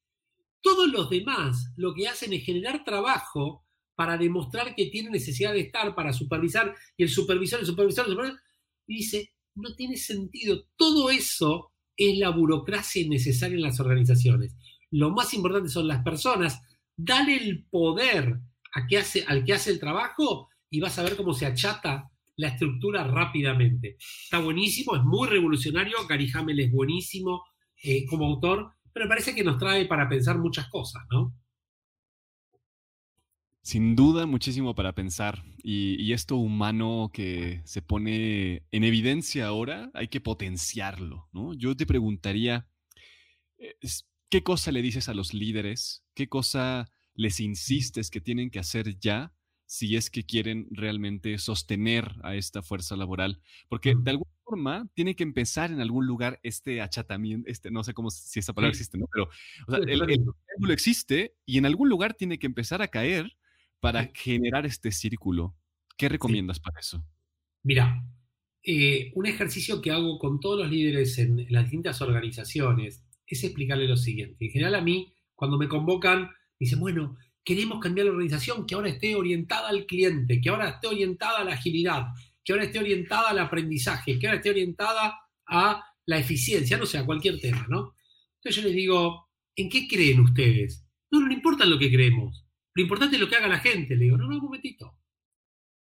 Todos los demás lo que hacen es generar trabajo para demostrar que tiene necesidad de estar, para supervisar, y el supervisor, el supervisor, el supervisor, y dice, no tiene sentido. Todo eso es la burocracia innecesaria en las organizaciones. Lo más importante son las personas. Dale el poder a que hace, al que hace el trabajo y vas a ver cómo se achata la estructura rápidamente. Está buenísimo, es muy revolucionario, Gary Hamel es buenísimo eh, como autor, pero me parece que nos trae para pensar muchas cosas, ¿no? Sin duda, muchísimo para pensar. Y, esto humano que se pone en evidencia ahora, hay que potenciarlo, ¿no? Yo te preguntaría, eh, ¿qué cosa le dices a los líderes? ¿Qué cosa les insistes que tienen que hacer ya si es que quieren realmente sostener a esta fuerza laboral? Porque de alguna forma tiene que empezar en algún lugar este achatamiento, este, no sé cómo si esa palabra existe, ¿no? Pero el, el existe y en algún lugar tiene que empezar a caer para generar este círculo. ¿Qué recomiendas para eso? Mira, eh, un ejercicio que hago con todos los líderes en, las distintas organizaciones es explicarle lo siguiente. En general a mí, cuando me convocan, me dicen, bueno, queremos cambiar la organización, que ahora esté orientada al cliente, que ahora esté orientada a la agilidad, que ahora esté orientada al aprendizaje, que ahora esté orientada a la eficiencia, no sé, a cualquier tema, ¿no? Entonces yo les digo, ¿en qué creen ustedes? No, no importa lo que creemos. Lo importante es lo que haga la gente. Le digo, no, no, un momentito.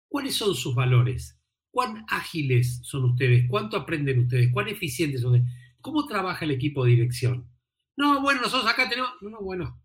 ¿Cuáles son sus valores? ¿Cuán ágiles son ustedes? ¿Cuánto aprenden ustedes? ¿Cuán eficientes son ustedes? ¿Cómo trabaja el equipo de dirección? No, bueno, nosotros acá tenemos... No, no, bueno.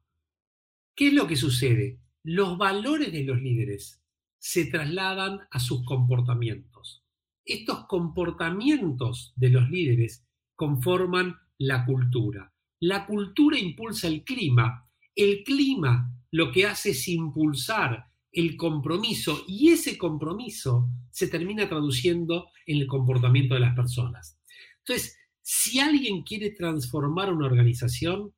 ¿Qué es lo que sucede? Los valores de los líderes se trasladan a sus comportamientos. Estos comportamientos de los líderes conforman la cultura. La cultura impulsa el clima. El clima lo que hace es impulsar el compromiso y ese compromiso se termina traduciendo en el comportamiento de las personas. Entonces, si alguien quiere transformar una organización,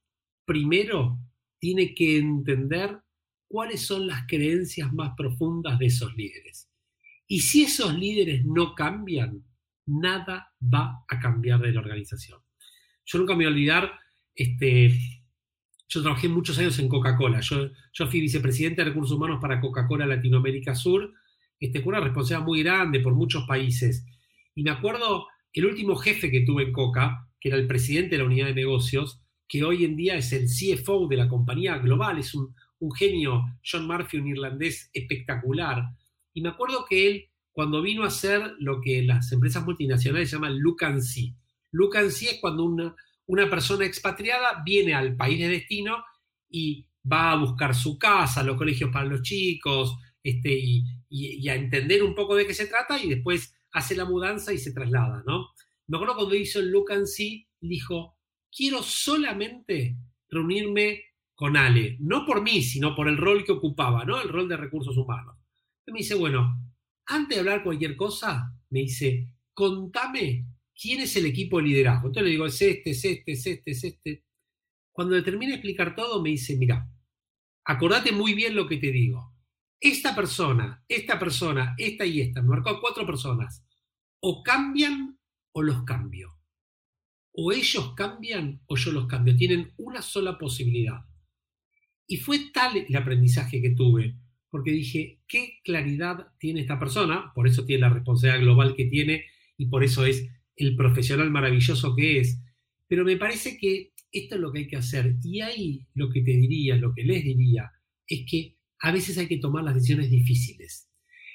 primero tiene que entender cuáles son las creencias más profundas de esos líderes. Y si esos líderes no cambian, nada va a cambiar de la organización. Yo nunca me voy a olvidar este, yo trabajé muchos años en Coca-Cola. Yo, fui vicepresidente de recursos humanos para Coca-Cola Latinoamérica Sur, este, con una responsabilidad muy grande por muchos países. Y me acuerdo el último jefe que tuve en Coca, que era el presidente de la unidad de negocios, que hoy en día es el CFO de la compañía global, es un, genio, John Murphy, un irlandés espectacular. Y me acuerdo que él, cuando vino a hacer lo que las empresas multinacionales llaman look and see. Look and see es cuando una, una persona expatriada viene al país de destino y va a buscar su casa, los colegios para los chicos, este, y, a entender un poco de qué se trata y después hace la mudanza y se traslada, ¿no? Me acuerdo cuando hizo el Look and See, dijo, quiero solamente reunirme con Ale, no por mí, sino por el rol que ocupaba, ¿no? El rol de recursos humanos. Y me dice, bueno, antes de hablar cualquier cosa, me dice, contame quién es el equipo de liderazgo. Entonces le digo, es este, es este, es este, es este. Cuando le termine de explicar todo, me dice, mira, acordate muy bien lo que te digo. Esta persona, esta persona, esta y esta, me marcó cuatro personas, o cambian o los cambio. O ellos cambian o yo los cambio. Tienen una sola posibilidad. Y fue tal el aprendizaje que tuve, porque dije, qué claridad tiene esta persona, por eso tiene la responsabilidad global que tiene y por eso es el profesional maravilloso que es, pero me parece que esto es lo que hay que hacer. Y ahí lo que te diría, lo que les diría, es que a veces hay que tomar las decisiones difíciles.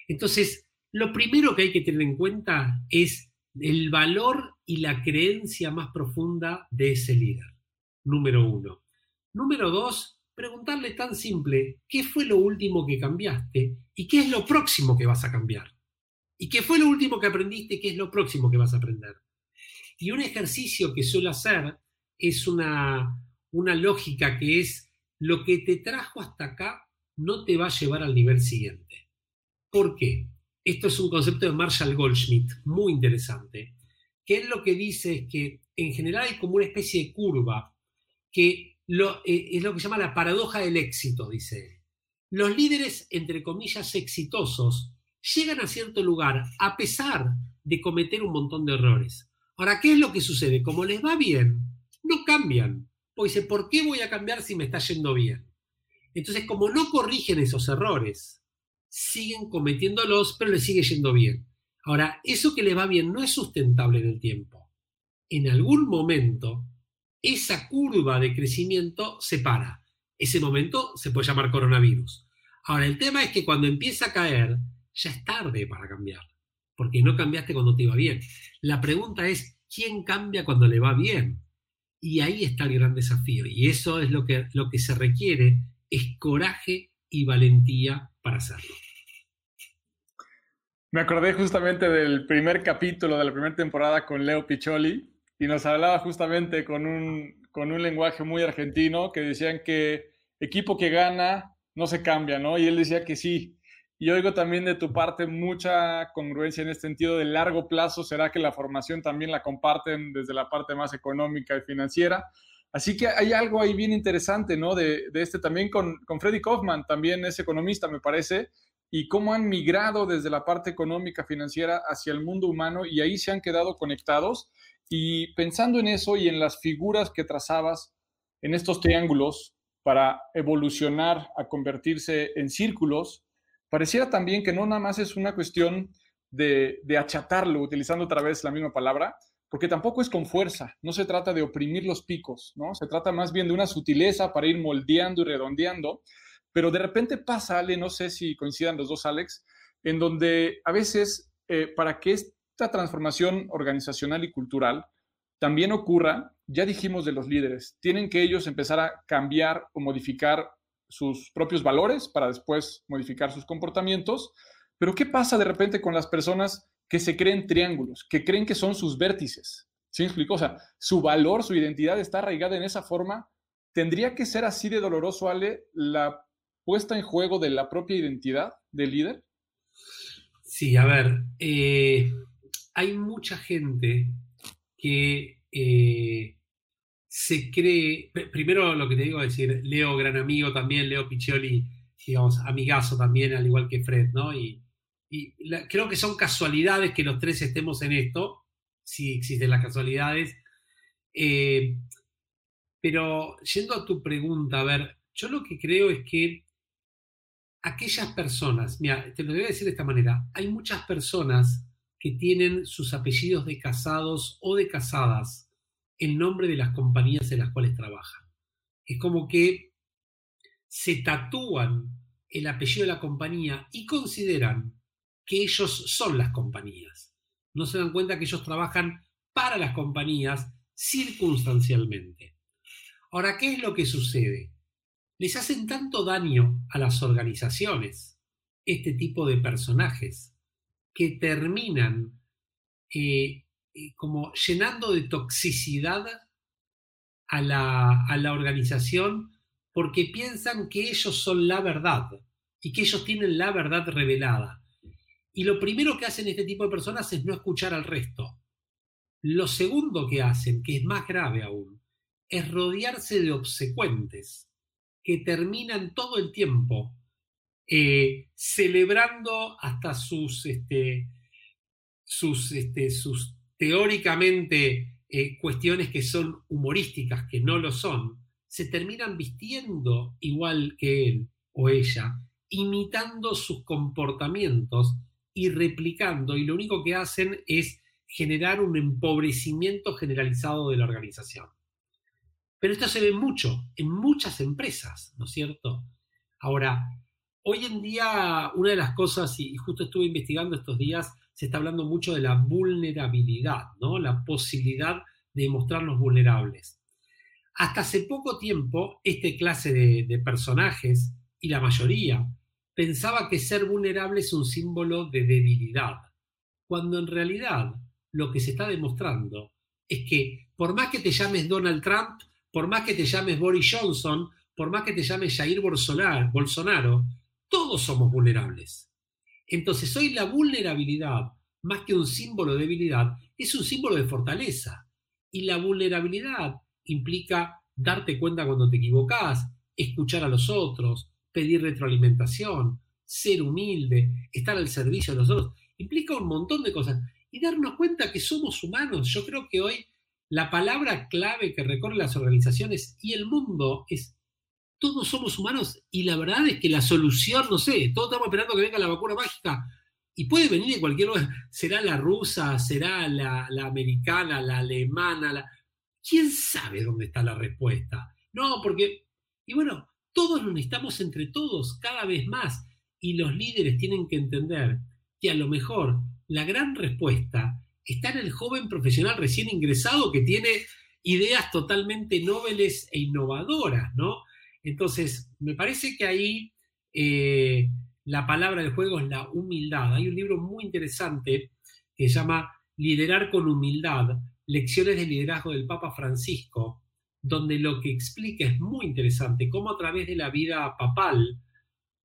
Entonces, lo primero que hay que tener en cuenta es el valor y la creencia más profunda de ese líder. Número uno. Número dos, preguntarle tan simple, ¿qué fue lo último que cambiaste y qué es lo próximo que vas a cambiar? ¿Y qué fue lo último que aprendiste? ¿Qué es lo próximo que vas a aprender? Y un ejercicio que suelo hacer es una, una lógica que es lo que te trajo hasta acá no te va a llevar al nivel siguiente. ¿Por qué? Esto es un concepto de Marshall Goldschmidt muy interesante, que él lo que dice es que en general hay como una especie de curva, que eh, es lo que se llama la paradoja del éxito, dice él. Los líderes, entre comillas, exitosos, llegan a cierto lugar a pesar de cometer un montón de errores. Ahora, ¿qué es lo que sucede? Como les va bien, no cambian. O dice, ¿por qué voy a cambiar si me está yendo bien? Entonces, como no corrigen esos errores, siguen cometiéndolos, pero les sigue yendo bien. Ahora, eso que les va bien no es sustentable en el tiempo. En algún momento, esa curva de crecimiento se para. Ese momento se puede llamar coronavirus. Ahora, el tema es que cuando empieza a caer, ya es tarde para cambiar, porque no cambiaste cuando te iba bien. La pregunta es, ¿quién cambia cuando le va bien? Y ahí está el gran desafío. Y eso es lo que, lo que se requiere, es coraje y valentía para hacerlo. Me acordé justamente del primer capítulo de la primera temporada con Leo Picholi y nos hablaba justamente con un, con un lenguaje muy argentino que decían que equipo que gana no se cambia, ¿no? Y él decía que sí. Y oigo también de tu parte mucha congruencia en este sentido de largo plazo. ¿Será que la formación también la comparten desde la parte más económica y financiera? Así que hay algo ahí bien interesante, ¿no? De, este también con, con Freddy Kaufman, también es economista, me parece, y cómo han migrado desde la parte económica financiera hacia el mundo humano y ahí se han quedado conectados. Y pensando en eso y en las figuras que trazabas en estos triángulos para evolucionar a convertirse en círculos, pareciera también que no nada más es una cuestión de achatarlo, utilizando otra vez la misma palabra, porque tampoco es con fuerza, no se trata de oprimir los picos, ¿no? Se trata más bien de una sutileza para ir moldeando y redondeando, pero de repente pasa, Ale, no sé si coincidan los dos, Alex, en donde a veces eh, para que esta transformación organizacional y cultural también ocurra, ya dijimos de los líderes, tienen que ellos empezar a cambiar o modificar sus propios valores para después modificar sus comportamientos, pero ¿qué pasa de repente con las personas que se creen triángulos, que creen que son sus vértices? ¿Sí me explico? O sea, su valor, su identidad está arraigada en esa forma. ¿Tendría que ser así de doloroso, Ale, la puesta en juego de la propia identidad del líder? Sí, a ver, eh, hay mucha gente que eh, se cree, primero lo que te digo es decir, Leo, gran amigo también, Leo Piccioli, digamos, amigazo también, al igual que Fred, ¿no? Y, creo que son casualidades que los tres estemos en esto, si existen las casualidades. Eh, pero yendo a tu pregunta, a ver, yo lo que creo es que aquellas personas, mira, te lo voy a decir de esta manera, hay muchas personas que tienen sus apellidos de casados o de casadas en nombre de las compañías en las cuales trabajan. Es como que se tatúan el apellido de la compañía y consideran que ellos son las compañías. No se dan cuenta que ellos trabajan para las compañías circunstancialmente. Ahora, ¿qué es lo que sucede? Les hacen tanto daño a las organizaciones este tipo de personajes que terminan eh, eh, como llenando de toxicidad a la, a la organización porque piensan que ellos son la verdad y que ellos tienen la verdad revelada. Y lo primero que hacen este tipo de personas es no escuchar al resto. Lo segundo que hacen, que es más grave aún, es rodearse de obsecuentes que terminan todo el tiempo eh, celebrando hasta sus, este, sus, este, sus teóricamente eh, cuestiones que son humorísticas, que no lo son, se terminan vistiendo igual que él o ella, imitando sus comportamientos y replicando, y lo único que hacen es generar un empobrecimiento generalizado de la organización. Pero esto se ve mucho en muchas empresas, ¿no es cierto? Ahora, hoy en día una de las cosas, y justo estuve investigando estos días, se está hablando mucho de la vulnerabilidad, ¿no? La posibilidad de mostrarnos vulnerables. Hasta hace poco tiempo, este clase de, de personajes, y la mayoría, pensaba que ser vulnerable es un símbolo de debilidad, cuando en realidad lo que se está demostrando es que por más que te llames Donald Trump, por más que te llames Boris Johnson, por más que te llames Jair Bolsonaro, todos somos vulnerables. Entonces hoy la vulnerabilidad, más que un símbolo de debilidad, es un símbolo de fortaleza. Y la vulnerabilidad implica darte cuenta cuando te equivocás, escuchar a los otros, pedir retroalimentación, ser humilde, estar al servicio de los otros. Implica un montón de cosas. Y darnos cuenta que somos humanos. Yo creo que hoy la palabra clave que recorre las organizaciones y el mundo es todos somos humanos y la verdad es que la solución, no sé, todos estamos esperando que venga la vacuna mágica y puede venir de cualquier lugar, será la rusa, será la, americana, la alemana, la... ¿quién sabe dónde está la respuesta? No, porque, y bueno, todos nos necesitamos entre todos cada vez más y los líderes tienen que entender que a lo mejor la gran respuesta está en el joven profesional recién ingresado que tiene ideas totalmente nobles e innovadoras, ¿no? Entonces, me parece que ahí eh, la palabra del juego es la humildad. Hay un libro muy interesante que se llama Liderar con humildad, lecciones de liderazgo del Papa Francisco, donde lo que explica es muy interesante, cómo a través de la vida papal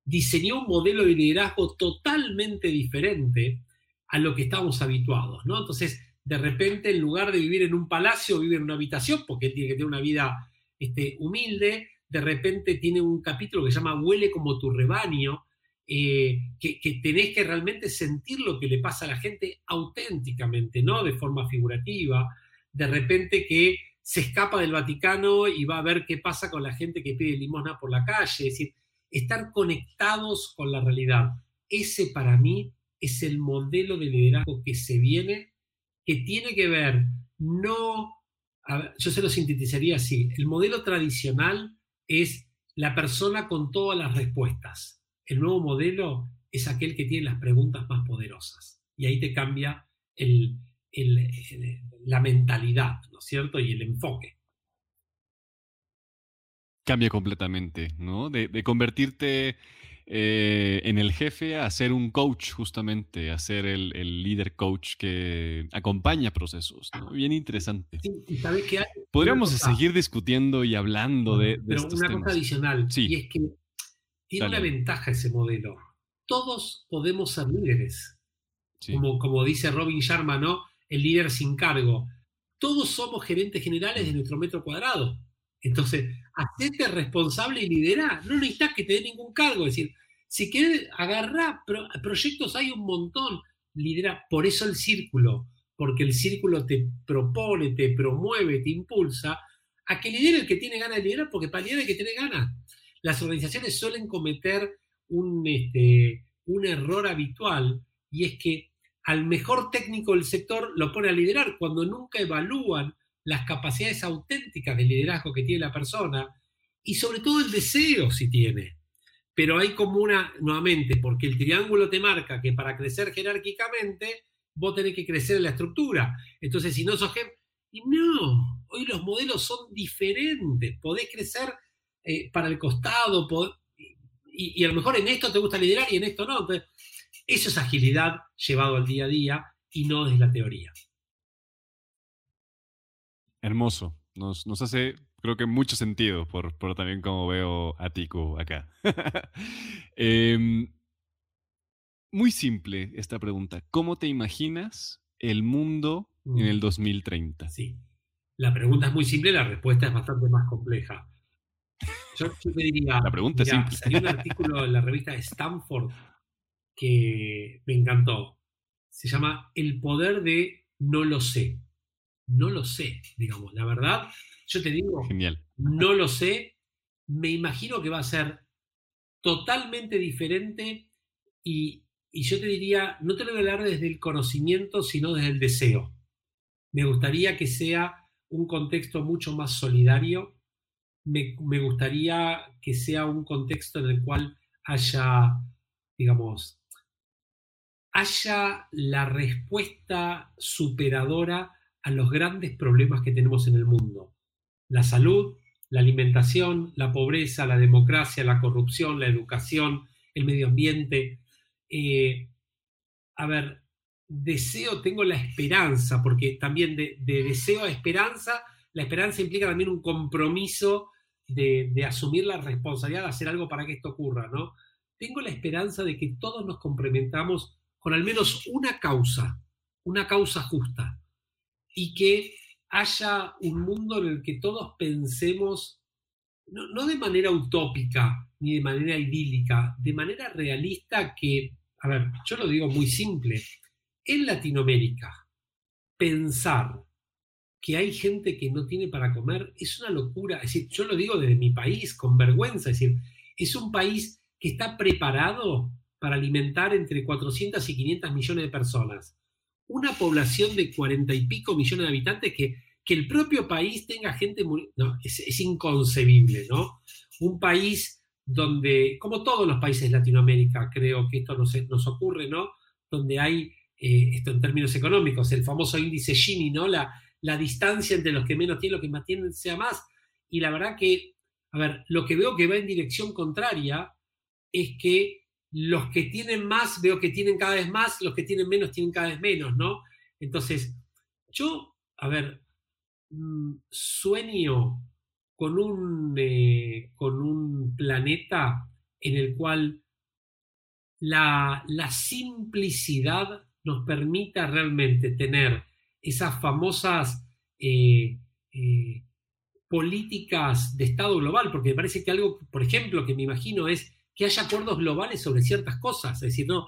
diseñó un modelo de liderazgo totalmente diferente a lo que estábamos habituados, ¿no? Entonces, de repente, en lugar de vivir en un palacio, vive en una habitación, porque tiene que tener una vida este, humilde, de repente tiene un capítulo que se llama Huele como tu rebaño, eh, que, que, tenés que realmente sentir lo que le pasa a la gente auténticamente, no de forma figurativa, de repente que se escapa del Vaticano y va a ver qué pasa con la gente que pide limosna por la calle, es decir, estar conectados con la realidad. Ese para mí es el modelo de liderazgo que se viene, que tiene que ver, no, yo se lo sintetizaría así, el modelo tradicional es la persona con todas las respuestas. El nuevo modelo es aquel que tiene las preguntas más poderosas. Y ahí te cambia la mentalidad, ¿no es cierto? Y el enfoque. Cambia completamente, ¿no? De, convertirte eh, en el jefe a ser un coach, justamente, a ser el, líder coach que acompaña procesos. Bien interesante. Sí, ¿sabes qué Podríamos seguir discutiendo y hablando de, de Pero una cosa adicional, y es que tiene una ventaja ese modelo. Todos podemos ser líderes. Como, como dice Robin Sharma, ¿no? El líder sin cargo. Todos somos gerentes generales de nuestro metro cuadrado. Entonces, hacete responsable y lidera. No necesitas que te dé ningún cargo. Es decir, si quieres agarrar proyectos hay un montón. Lidera. Por eso el círculo. Porque el círculo te propone, te promueve, te impulsa a que lidere el que tiene ganas de liderar, porque para liderar el que tiene ganas las organizaciones suelen cometer un, este, un error habitual y es que al mejor técnico del sector lo pone a liderar cuando nunca evalúan las capacidades auténticas de liderazgo que tiene la persona y sobre todo el deseo si tiene. Pero hay como una, nuevamente, porque el triángulo te marca que para crecer jerárquicamente vos tenés que crecer en la estructura. Entonces, si no sos jefe, y no, hoy los modelos son diferentes, podés crecer eh, para el costado, y, a lo mejor en esto te gusta liderar y en esto no. Entonces, eso es agilidad llevado al día a día y no desde la teoría. Hermoso. Nos, hace, creo que mucho sentido por, por también como veo a Tico acá. Em, muy simple esta pregunta. ¿Cómo te imaginas el mundo en el 2030? Sí. La pregunta es muy simple, la respuesta es bastante más compleja. Yo, te diría, la pregunta es simple. Salió un artículo en la revista Stanford que me encantó. Se llama El poder de no lo sé. No lo sé, digamos. La verdad, yo te digo, Genial. no lo sé. Me imagino que va a ser totalmente diferente y, y yo te diría, no te lo voy a hablar desde el conocimiento, sino desde el deseo. Me gustaría que sea un contexto mucho más solidario, me, gustaría que sea un contexto en el cual haya, digamos, haya la respuesta superadora a los grandes problemas que tenemos en el mundo. La salud, la alimentación, la pobreza, la democracia, la corrupción, la educación, el medio ambiente. Eh, a ver, deseo, tengo la esperanza, porque también de, de, deseo a esperanza, la esperanza implica también un compromiso de, asumir la responsabilidad de hacer algo para que esto ocurra, ¿no? Tengo la esperanza de que todos nos complementamos con al menos una causa, una causa justa, y que haya un mundo en el que todos pensemos, no, no de manera utópica ni de manera idílica, de manera realista que, a ver, yo lo digo muy simple, en Latinoamérica, pensar que hay gente que no tiene para comer, es una locura. Es decir, yo lo digo desde mi país, con vergüenza. Es decir, es un país que está preparado para alimentar entre 400 y 500 millones de personas. Una población de 40 y pico millones de habitantes que, que el propio país tenga gente. No, es, inconcebible, ¿no? Un país donde, como todos los países de Latinoamérica, creo que esto nos, nos ocurre, ¿no? Donde hay, eh, esto en términos económicos, el famoso índice Gini, ¿no? La, la distancia entre los que menos tienen los que más tienen sea más. Y la verdad que, a ver, lo que veo que va en dirección contraria es que los que tienen más veo que tienen cada vez más, los que tienen menos tienen cada vez menos, ¿no? Entonces, yo, a ver, mm, sueño con un, eh, con un planeta en el cual la, la simplicidad nos permita realmente tener esas famosas eh, eh, políticas de Estado global, porque me parece que algo, por ejemplo, que me imagino es que haya acuerdos globales sobre ciertas cosas. Es decir, no,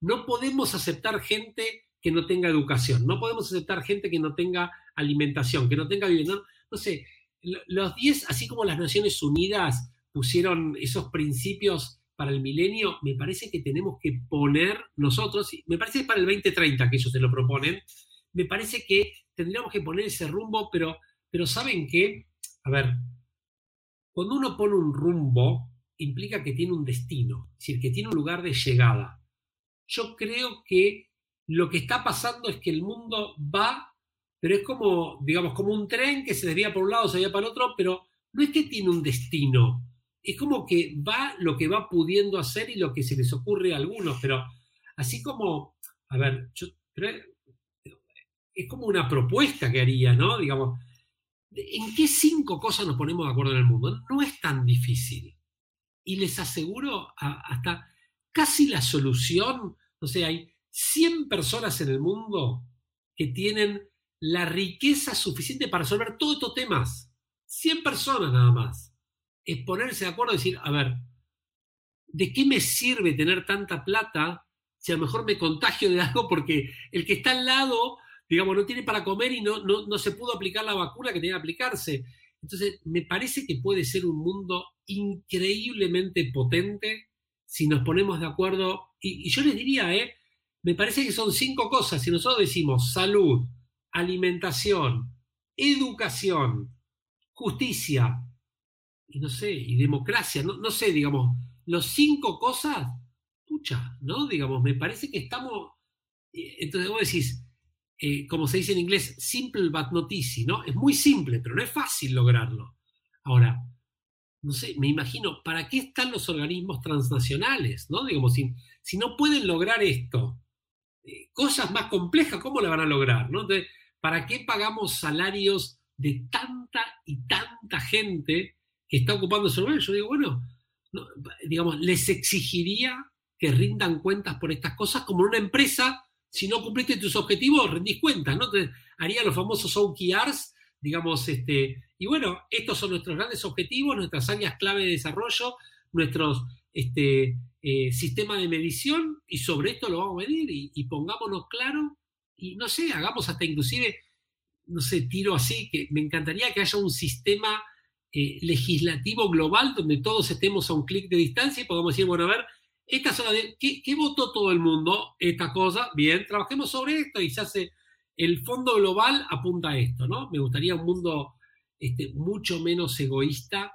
no podemos aceptar gente que no tenga educación, no podemos aceptar gente que no tenga alimentación, que no tenga vivienda. No, sé, los 10, así como las Naciones Unidas pusieron esos principios para el milenio, me parece que tenemos que poner nosotros, me parece que para el 2030 que ellos se lo proponen, me parece que tendríamos que poner ese rumbo, pero, pero ¿saben qué? A ver, cuando uno pone un rumbo, implica que tiene un destino, es decir, que tiene un lugar de llegada. Yo creo que lo que está pasando es que el mundo va, pero es como, digamos, como un tren que se desvía por un lado, se desvía para otro, pero no es que tiene un destino. Es como que va lo que va pudiendo hacer y lo que se les ocurre a algunos, pero así como, a ver, yo es como una propuesta que haría, ¿no? Digamos, ¿en qué cinco cosas nos ponemos de acuerdo en el mundo? No es tan difícil. Y les aseguro hasta casi la solución, o sea, hay 100 personas en el mundo que tienen la riqueza suficiente para resolver todos estos temas. 100 personas nada más. Es ponerse de acuerdo y decir, a ver, ¿de qué me sirve tener tanta plata si a lo mejor me contagio de algo porque el que está al lado digamos, no tiene para comer y no, no, se pudo aplicar la vacuna que tenía que aplicarse. Entonces, me parece que puede ser un mundo increíblemente potente si nos ponemos de acuerdo. Y, yo les diría, ¿eh? me parece que son cinco cosas. Si nosotros decimos salud, alimentación, educación, justicia, y no sé, y democracia, no, no sé, digamos, los cinco cosas, pucha, ¿no? Digamos, me parece que estamos. Eh, entonces vos decís, eh, como se dice en inglés, simple but not easy, ¿no? Es muy simple, pero no es fácil lograrlo. Ahora, no sé, me imagino, ¿para qué están los organismos transnacionales? ¿no? Digamos, si, no pueden lograr esto, eh, cosas más complejas, ¿cómo la van a lograr? ¿no? ¿Para qué pagamos salarios de tanta y tanta gente que está ocupando ese lugar? Yo digo, bueno, digamos, les exigiría que rindan cuentas por estas cosas como una empresa si no cumpliste tus objetivos, rendís cuentas, ¿no? Entonces, haría los famosos OKRs, digamos, este, y bueno, estos son nuestros grandes objetivos, nuestras áreas clave de desarrollo, nuestros este, eh, sistemas de medición, y sobre esto lo vamos a medir, y, pongámonos claro, y no sé, hagamos hasta inclusive, no sé, tiro así, que me encantaría que haya un sistema eh, legislativo global donde todos estemos a un clic de distancia y podamos decir, bueno, a ver, esta zona de, ¿qué, votó todo el mundo? Esta cosa, bien, trabajemos sobre esto y se hace, el fondo global apunta a esto, ¿no? Me gustaría un mundo este, mucho menos egoísta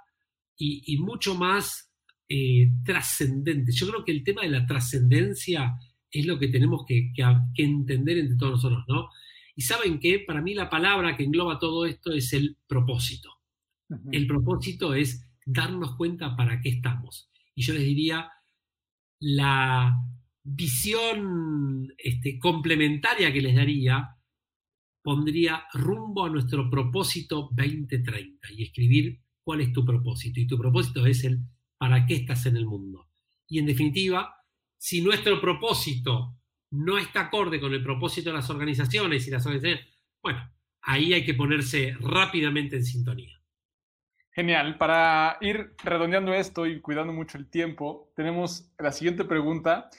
y, mucho más eh, trascendente. Yo creo que el tema de la trascendencia es lo que tenemos que, entender entre todos nosotros, ¿no? Y saben que para mí la palabra que engloba todo esto es el propósito. El propósito es darnos cuenta para qué estamos. Y yo les diría, la visión este, complementaria que les daría pondría rumbo a nuestro propósito 2030 y escribir cuál es tu propósito. Y tu propósito es el para qué estás en el mundo. Y en definitiva, si nuestro propósito no está acorde con el propósito de las organizaciones y las organizaciones, bueno, ahí hay que ponerse rápidamente en sintonía. Genial. Para ir redondeando esto y cuidando mucho el tiempo, tenemos la siguiente pregunta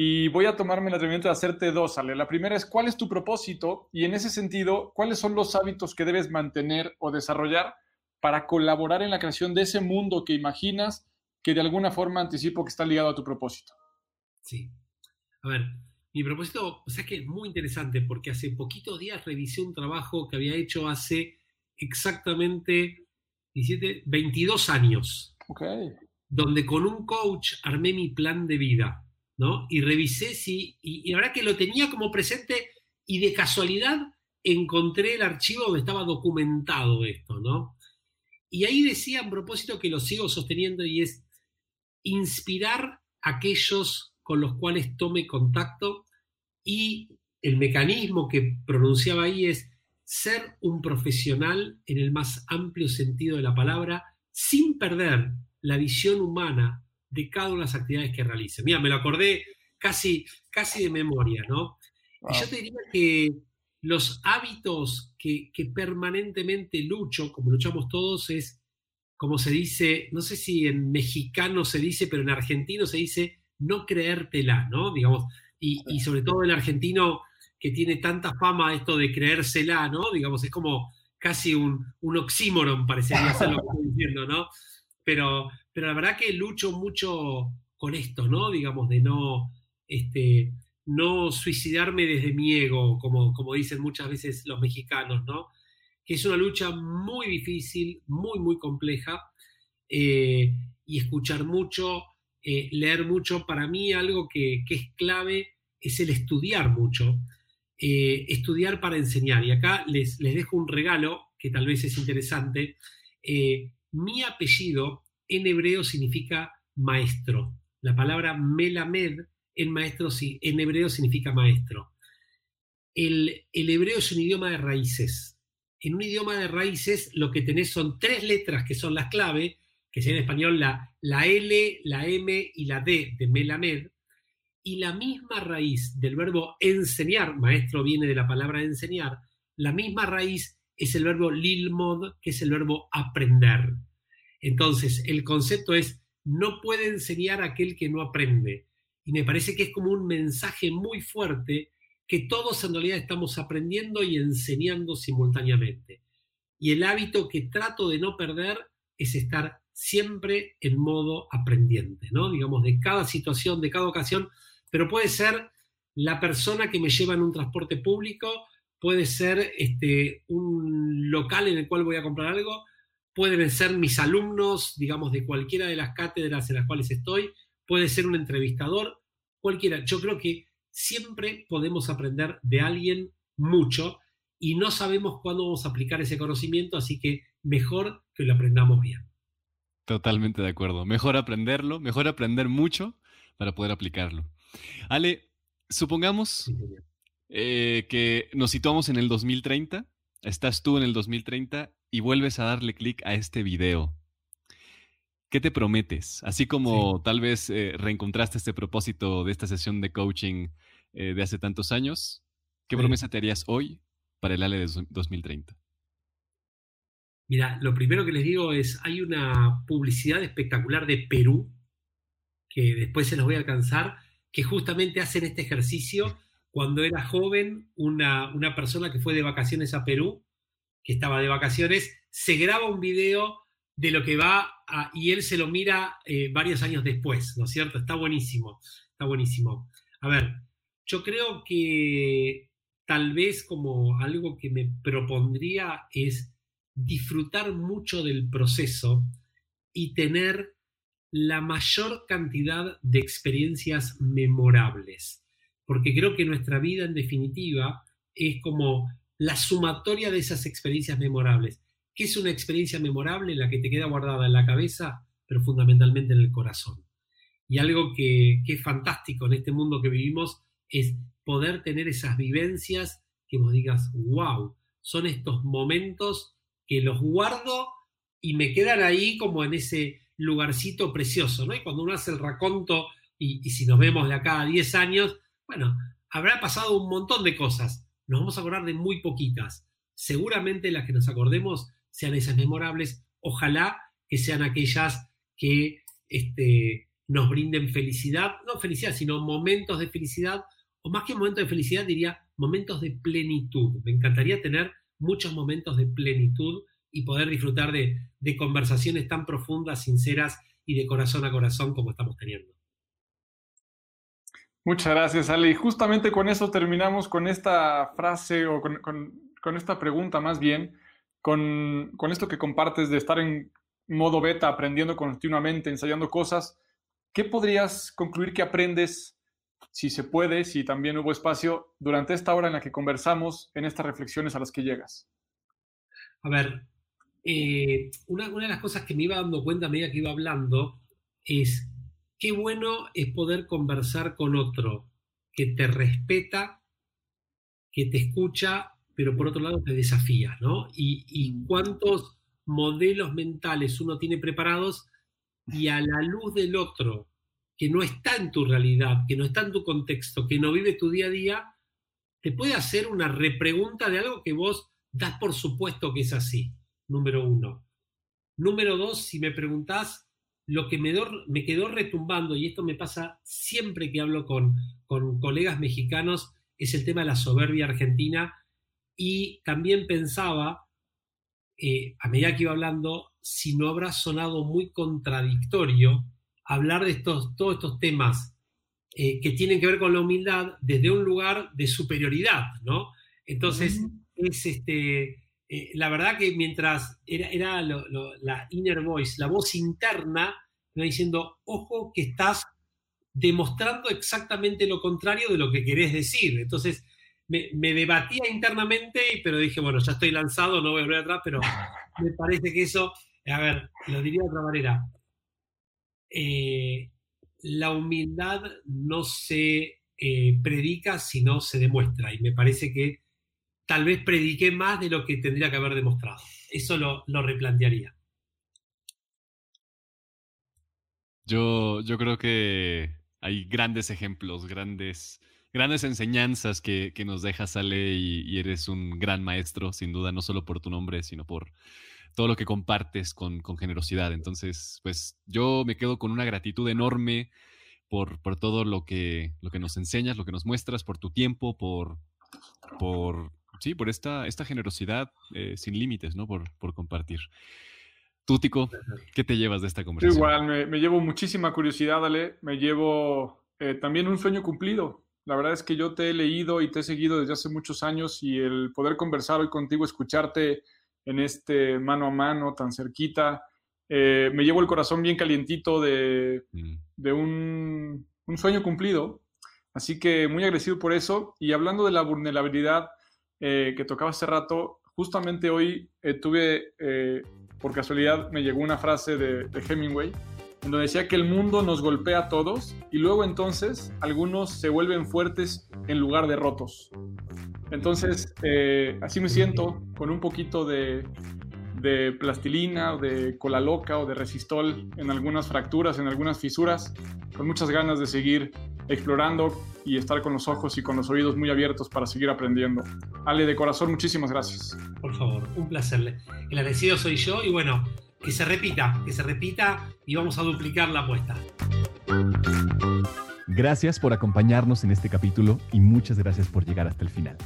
Y voy a tomarme el atrevimiento de hacerte dos, Ale. La primera es, ¿cuál es tu propósito? Y en ese sentido, ¿cuáles son los hábitos que debes mantener o desarrollar para colaborar en la creación de ese mundo que imaginas que de alguna forma anticipo que está ligado a tu propósito? Sí. A ver, mi propósito, o sea que es muy interesante porque hace poquitos días revisé un trabajo que había hecho hace exactamente 17, 22 años. Ok. Donde con un coach armé mi plan de vida. ¿No? Y revisé si, y, ahora que lo tenía como presente y de casualidad encontré el archivo donde estaba documentado esto, ¿no? Y ahí decía a propósito que lo sigo sosteniendo y es inspirar a aquellos con los cuales tome contacto y el mecanismo que pronunciaba ahí es ser un profesional en el más amplio sentido de la palabra sin perder la visión humana de cada una de las actividades que realice. Mira, me lo acordé casi, casi de memoria, ¿no? Y yo te diría que los hábitos que, permanentemente lucho, como luchamos todos, es, como se dice, no sé si en mexicano se dice, pero en argentino se dice no creértela, ¿no? Digamos, y, sobre todo el argentino que tiene tanta fama esto de creérsela, ¿no? Digamos, es como casi un, un oxímoron, parecería ser lo que estoy diciendo, ¿no? Pero, pero la verdad que lucho mucho con esto, ¿no? Digamos, de no, este, no suicidarme desde mi ego, como, como dicen muchas veces los mexicanos, ¿no? Que es una lucha muy difícil, muy, muy compleja, eh, y escuchar mucho, eh, leer mucho, para mí algo que, es clave es el estudiar mucho, eh, estudiar para enseñar. Y acá les, les, dejo un regalo que tal vez es interesante. mi apellido en hebreo significa maestro. La palabra melamed en, en hebreo significa maestro. El, hebreo es un idioma de raíces. En un idioma de raíces lo que tenés son tres letras que son las clave, que sean en español la, la L, la M y la D de melamed, y la misma raíz del verbo enseñar, maestro viene de la palabra enseñar, la misma raíz es el verbo lilmod, que es el verbo aprender. Entonces, el concepto es, no puede enseñar a aquel que no aprende. Y me parece que es como un mensaje muy fuerte que todos en realidad estamos aprendiendo y enseñando simultáneamente. Y el hábito que trato de no perder es estar siempre en modo aprendiente, ¿no? Digamos, de cada situación, de cada ocasión, pero puede ser la persona que me lleva en un transporte público, puede ser este, un local en el cual voy a comprar algo, pueden ser mis alumnos, digamos, de cualquiera de las cátedras en las cuales estoy, puede ser un entrevistador, cualquiera. Yo creo que siempre podemos aprender de alguien mucho y no sabemos cuándo vamos a aplicar ese conocimiento, así que mejor que lo aprendamos bien. Totalmente de acuerdo. Mejor aprenderlo, mejor aprender mucho para poder aplicarlo. Ale, supongamos eh, que nos situamos en el 2030, estás tú en el 2030 y vuelves a darle clic a este video, ¿qué te prometes? Así como tal vez eh, reencontraste este propósito de esta sesión de coaching eh, de hace tantos años, ¿qué promesa te harías hoy para el ALE de 2030? Mira, lo primero que les digo es, hay una publicidad espectacular de Perú, que después se los voy a alcanzar, que justamente hacen este ejercicio cuando era joven, una, una persona que fue de vacaciones a Perú que estaba de vacaciones, se graba un video de lo que va y él se lo mira eh, varios años después, ¿no es cierto? Está buenísimo, está buenísimo. A ver, yo creo que tal vez como algo que me propondría es disfrutar mucho del proceso y tener la mayor cantidad de experiencias memorables, porque creo que nuestra vida en definitiva es como la sumatoria de esas experiencias memorables. ¿Qué es una experiencia memorable? La que te queda guardada en la cabeza, pero fundamentalmente en el corazón. Y algo que, es fantástico en este mundo que vivimos es poder tener esas vivencias que vos digas, wow, son estos momentos que los guardo y me quedan ahí como en ese lugarcito precioso, ¿no? Y cuando uno hace el raconto, y, y si nos vemos de acá a 10 años, bueno, habrá pasado un montón de cosas, nos vamos a acordar de muy poquitas. Seguramente las que nos acordemos sean esas memorables. Ojalá que sean aquellas que este, nos brinden felicidad, no felicidad, sino momentos de felicidad, o más que momentos de felicidad, diría momentos de plenitud. Me encantaría tener muchos momentos de plenitud y poder disfrutar de, de conversaciones tan profundas, sinceras y de corazón a corazón como estamos teniendo. Muchas gracias, Ale. Y justamente con eso terminamos con esta frase o con, esta pregunta más bien, con, con, esto que compartes de estar en modo beta, aprendiendo continuamente, ensayando cosas. ¿Qué podrías concluir que aprendes, si se puede, si también hubo espacio, durante esta hora en la que conversamos, en estas reflexiones a las que llegas? A ver, eh, una, una de las cosas que me iba dando cuenta a medida que iba hablando es qué bueno es poder conversar con otro que te respeta, que te escucha, pero por otro lado te desafía, ¿no? Y, mm. cuántos modelos mentales uno tiene preparados y a la luz del otro, que no está en tu realidad, que no está en tu contexto, que no vive tu día a día, te puede hacer una repregunta de algo que vos das por supuesto que es así, número uno. Número dos, si me preguntás lo que me, me, quedó retumbando, y esto me pasa siempre que hablo con, con colegas mexicanos, es el tema de la soberbia argentina. Y también pensaba, eh, a medida que iba hablando, si no habrá sonado muy contradictorio hablar de estos, todos estos temas eh, que tienen que ver con la humildad desde un lugar de superioridad, ¿no? Entonces, es este eh, la verdad que mientras era, era la inner voice, la voz interna, me diciendo, ojo que estás demostrando exactamente lo contrario de lo que querés decir. Entonces, me, debatía internamente, pero dije, bueno, ya estoy lanzado, no voy a volver atrás, pero me parece que eso, a ver, lo diría de otra manera. Eh, la humildad no se eh, predica, sino se demuestra. Y me parece que tal vez prediqué más de lo que tendría que haber demostrado. Eso lo, replantearía. Yo, yo creo que hay grandes ejemplos, grandes, grandes enseñanzas que, nos dejas, Ale, y, eres un gran maestro, sin duda, no solo por tu nombre, sino por todo lo que compartes con, generosidad. Entonces, pues yo me quedo con una gratitud enorme por, por todo lo que, lo que nos enseñas, lo que nos muestras, por tu tiempo, por, por sí, por esta, esta generosidad eh, sin límites, ¿no? Por, por compartir. Tú, Tico, ¿qué te llevas de esta conversación? Igual, me, llevo muchísima curiosidad, Ale. Me llevo eh, también un sueño cumplido. La verdad es que yo te he leído y te he seguido desde hace muchos años y el poder conversar hoy contigo, escucharte en este mano a mano tan cerquita, eh, me llevo el corazón bien calientito de, mm. de un, un, sueño cumplido. Así que muy agradecido por eso. Y hablando de la vulnerabilidad, eh, que tocaba hace rato, justamente hoy eh, tuve, eh, por casualidad, me llegó una frase de, Hemingway, en donde decía que el mundo nos golpea a todos y luego entonces algunos se vuelven fuertes en lugar de rotos. Entonces, así me siento, con un poquito de, de plastilina o de cola loca o de resistol en algunas fracturas, en algunas fisuras, con muchas ganas de seguir explorando y estar con los ojos y con los oídos muy abiertos para seguir aprendiendo. Ale, de corazón, muchísimas gracias. Por favor, un placer. El agradecido soy yo y bueno, que se repita, que se repita y vamos a duplicar la apuesta. Gracias por acompañarnos en este capítulo y muchas gracias por llegar hasta el final.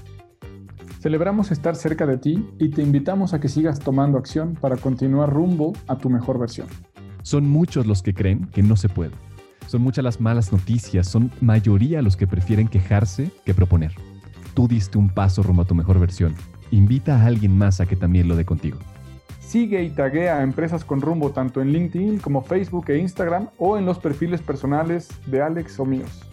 Celebramos estar cerca de ti y te invitamos a que sigas tomando acción para continuar rumbo a tu mejor versión. Son muchos los que creen que no se puede son muchas las malas noticias, son mayoría los que prefieren quejarse que proponer. Tú diste un paso rumbo a tu mejor versión. Invita a alguien más a que también lo dé contigo. Sigue y taguea a Empresas con Rumbo tanto en LinkedIn como Facebook e Instagram o en los perfiles personales de Alex o míos.